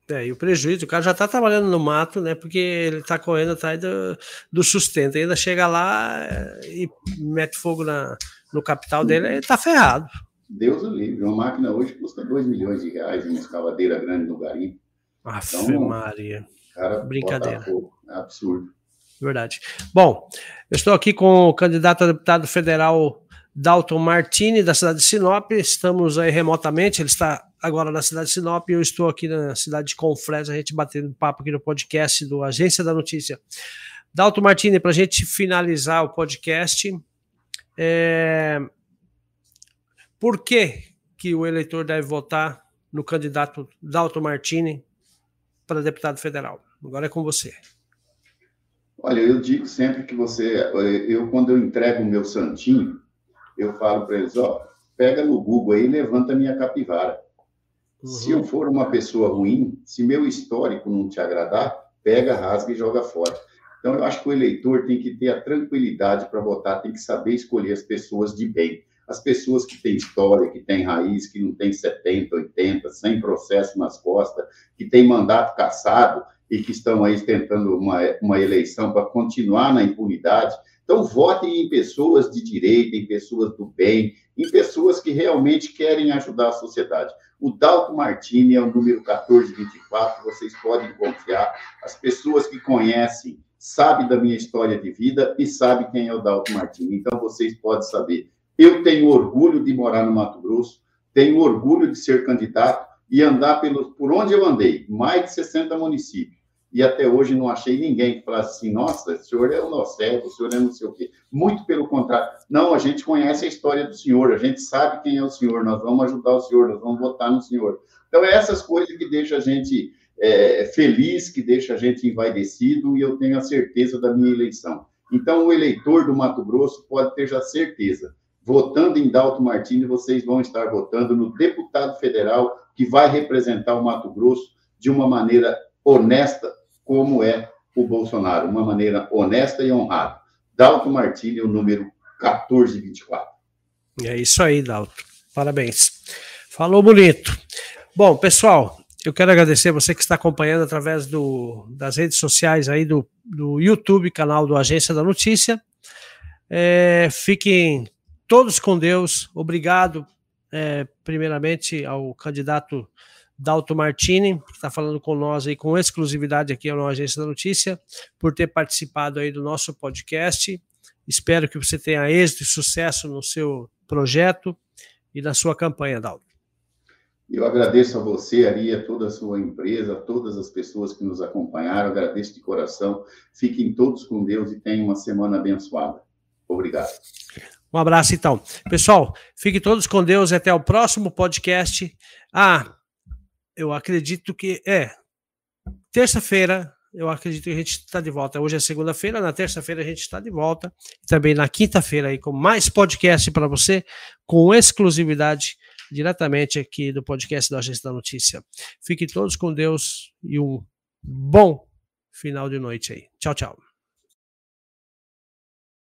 É, e o prejuízo, o cara já está trabalhando no mato, né? Porque ele está correndo atrás do, do sustento. Ainda chega lá é, e mete fogo na, no capital dele, ele está ferrado. Deus o livre. Uma máquina hoje custa 2 milhões de reais, uma escavadeira grande no garimpo. Afe então, Maria. Cara, Brincadeira. É absurdo. Verdade. Bom, eu estou aqui com o candidato a deputado federal Dalton Martini, da cidade de Sinop. Estamos aí remotamente, ele está agora na cidade de Sinop e eu estou aqui na cidade de Confresa, a gente batendo papo aqui no podcast do Agência da Notícia. Dalton Martini, para a gente finalizar o podcast, é... por que, que o eleitor deve votar no candidato Dalton Martini para deputado federal? Agora é com você. Olha, eu digo sempre que você, eu quando eu entrego o meu santinho, eu falo para eles, ó, pega no Google aí e levanta minha capivara. Uhum. Se eu for uma pessoa ruim, se meu histórico não te agradar, pega, rasga e joga fora. Então, eu acho que o eleitor tem que ter a tranquilidade para votar, tem que saber escolher as pessoas de bem. As pessoas que têm história, que têm raiz, que não têm 70, 80, 100 processos nas costas, que têm mandato cassado, e que estão aí tentando uma, uma eleição para continuar na impunidade. Então, votem em pessoas de direita, em pessoas do bem, em pessoas que realmente querem ajudar a sociedade. O Dalto Martini é o número 1424, vocês podem confiar. As pessoas que conhecem sabem da minha história de vida e sabem quem é o Dalto Martini. Então, vocês podem saber. Eu tenho orgulho de morar no Mato Grosso, tenho orgulho de ser candidato e andar pelo, por onde eu andei, mais de 60 municípios e até hoje não achei ninguém que falasse assim, nossa, o senhor é o nosso servo, o senhor é não sei o quê. Muito pelo contrário. Não, a gente conhece a história do senhor, a gente sabe quem é o senhor, nós vamos ajudar o senhor, nós vamos votar no senhor. Então, é essas coisas que deixam a gente é, feliz, que deixam a gente envaidecido, e eu tenho a certeza da minha eleição. Então, o eleitor do Mato Grosso pode ter já certeza. Votando em Dalto Martins, vocês vão estar votando no deputado federal que vai representar o Mato Grosso de uma maneira honesta, como é o Bolsonaro, uma maneira honesta e honrada. Dalton Martini, o número 1424. É isso aí, Dalton. Parabéns. Falou bonito. Bom, pessoal, eu quero agradecer você que está acompanhando através do, das redes sociais aí do, do YouTube, canal do Agência da Notícia. É, fiquem todos com Deus. Obrigado, é, primeiramente, ao candidato Dalto Martini, que está falando com nós aí com exclusividade aqui na Agência da Notícia, por ter participado aí do nosso podcast. Espero que você tenha êxito e sucesso no seu projeto e na sua campanha, Dalto. Eu agradeço a você, Ari, a toda a sua empresa, a todas as pessoas que nos acompanharam. Agradeço de coração. Fiquem todos com Deus e tenham uma semana abençoada. Obrigado. Um abraço, então. Pessoal, fiquem todos com Deus e até o próximo podcast. Ah, eu acredito que é terça-feira. Eu acredito que a gente está de volta. Hoje é segunda-feira, na terça-feira a gente está de volta. Também na quinta-feira aí com mais podcast para você, com exclusividade diretamente aqui do podcast da Agência da Notícia. Fiquem todos com Deus e um bom final de noite aí. Tchau, tchau.